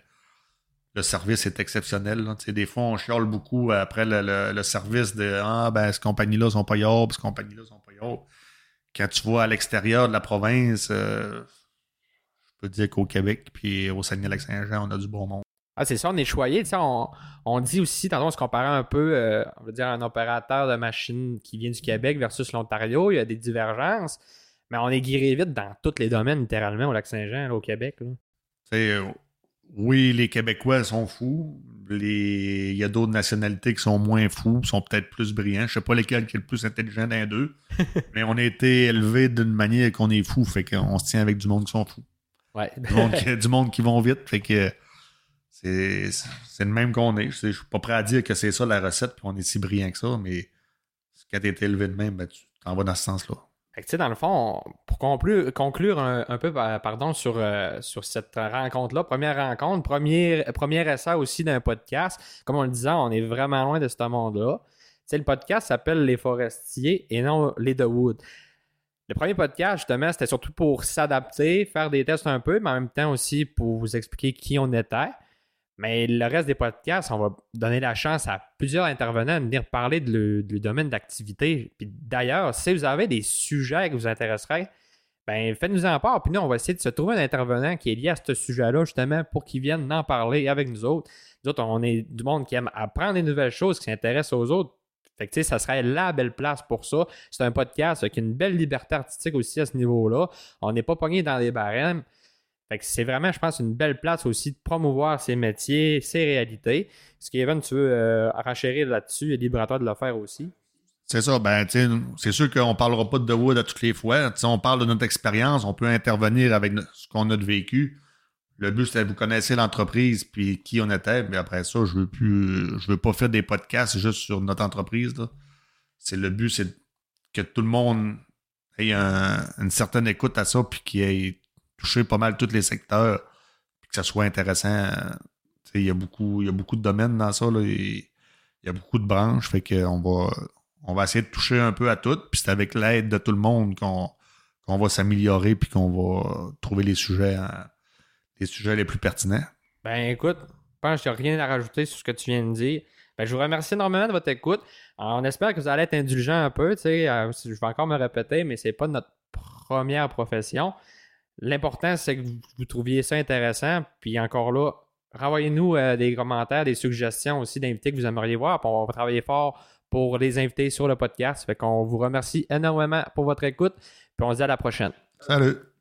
le service est exceptionnel. Là. Des fois, on chiale beaucoup après le, service de Ah, ben, ces compagnies-là sont pas yard, ces compagnies-là sont pas yard. Quand tu vas à l'extérieur de la province, euh, je peux te dire qu'au Québec puis au Saguenay-Lac-Saint-Jean, on a du bon monde. Ah, c'est ça, on est choyé. On, on dit aussi, tantôt, on se comparait un peu, euh, on va dire, un opérateur de machine qui vient du Québec versus l'Ontario. Il y a des divergences, mais on est guéri vite dans tous les domaines, littéralement, au Lac-Saint-Jean, au Québec. Sais, oui, les Québécois sont fous. Il y a d'autres nationalités qui sont moins fous, qui sont peut-être plus brillants. Je sais pas lesquels qui est le plus intelligent d'un d'eux. mais on a été élevés d'une manière qu'on est fou. Fait qu'on se tient avec du monde qui sont fous. Ouais. du, monde, qui vont vite. Fait que c'est, le même qu'on est. Je suis pas prêt à dire que c'est ça la recette, puis on est si brillant que ça, mais quand tu été élevé de même, ben, tu t'en vas dans ce sens-là. Fait que, dans le fond, pour conclure, un, peu pardon, sur, euh, sur cette rencontre-là, première rencontre, premier, premier essai aussi d'un podcast, comme on le disait, on est vraiment loin de ce monde-là. Le podcast s'appelle Les Forestiers et non Les The Wood. Le premier podcast, justement, c'était surtout pour s'adapter, faire des tests un peu, mais en même temps aussi pour vous expliquer qui on était. Mais le reste des podcasts, on va donner la chance à plusieurs intervenants de venir parler du domaine d'activité. Puis d'ailleurs, si vous avez des sujets qui vous intéresseraient, ben faites-nous en part. Puis nous, on va essayer de se trouver un intervenant qui est lié à ce sujet-là, justement, pour qu'il vienne en parler avec nous autres. Nous autres, on est du monde qui aime apprendre des nouvelles choses, qui s'intéresse aux autres. Fait que, ça serait la belle place pour ça. C'est un podcast qui a une belle liberté artistique aussi à ce niveau-là. On n'est pas pogné dans les barèmes. Fait que c'est vraiment, je pense, une belle place aussi de promouvoir ces métiers, ces réalités. Est-ce qu'Evan, tu veux euh, là-dessus et toi de le faire aussi? C'est ça, ben, c'est sûr qu'on ne parlera pas de The Wood à toutes les fois. on parle de notre expérience, on peut intervenir avec ce qu'on a de vécu. Le but, c'est que vous connaissez l'entreprise puis qui on était. Mais après ça, je veux plus. Je veux pas faire des podcasts juste sur notre entreprise. C'est le but, c'est que tout le monde ait une certaine écoute à ça puis qu'il ait toucher pas mal tous les secteurs, que ça soit intéressant. Il y, a beaucoup, y a beaucoup de domaines dans ça. il y a beaucoup de branches. Fait va, on va essayer de toucher un peu à tout. Puis c'est avec l'aide de tout le monde qu'on va s'améliorer puis qu'on va trouver les sujets, les sujets les plus pertinents. Ben écoute, je pense n'y a rien à rajouter sur ce que tu viens de dire. Ben, je vous remercie énormément de votre écoute. on espère que vous allez être indulgent un peu. Euh, je vais encore me répéter, mais c'est pas notre première profession. L'important, c'est que vous, trouviez ça intéressant. Puis encore là, renvoyez-nous euh, des commentaires, des suggestions aussi d'invités que vous aimeriez voir. Puis on va travailler fort pour les invités sur le podcast. Fait qu'on vous remercie énormément pour votre écoute. Puis on se dit à la prochaine. Salut.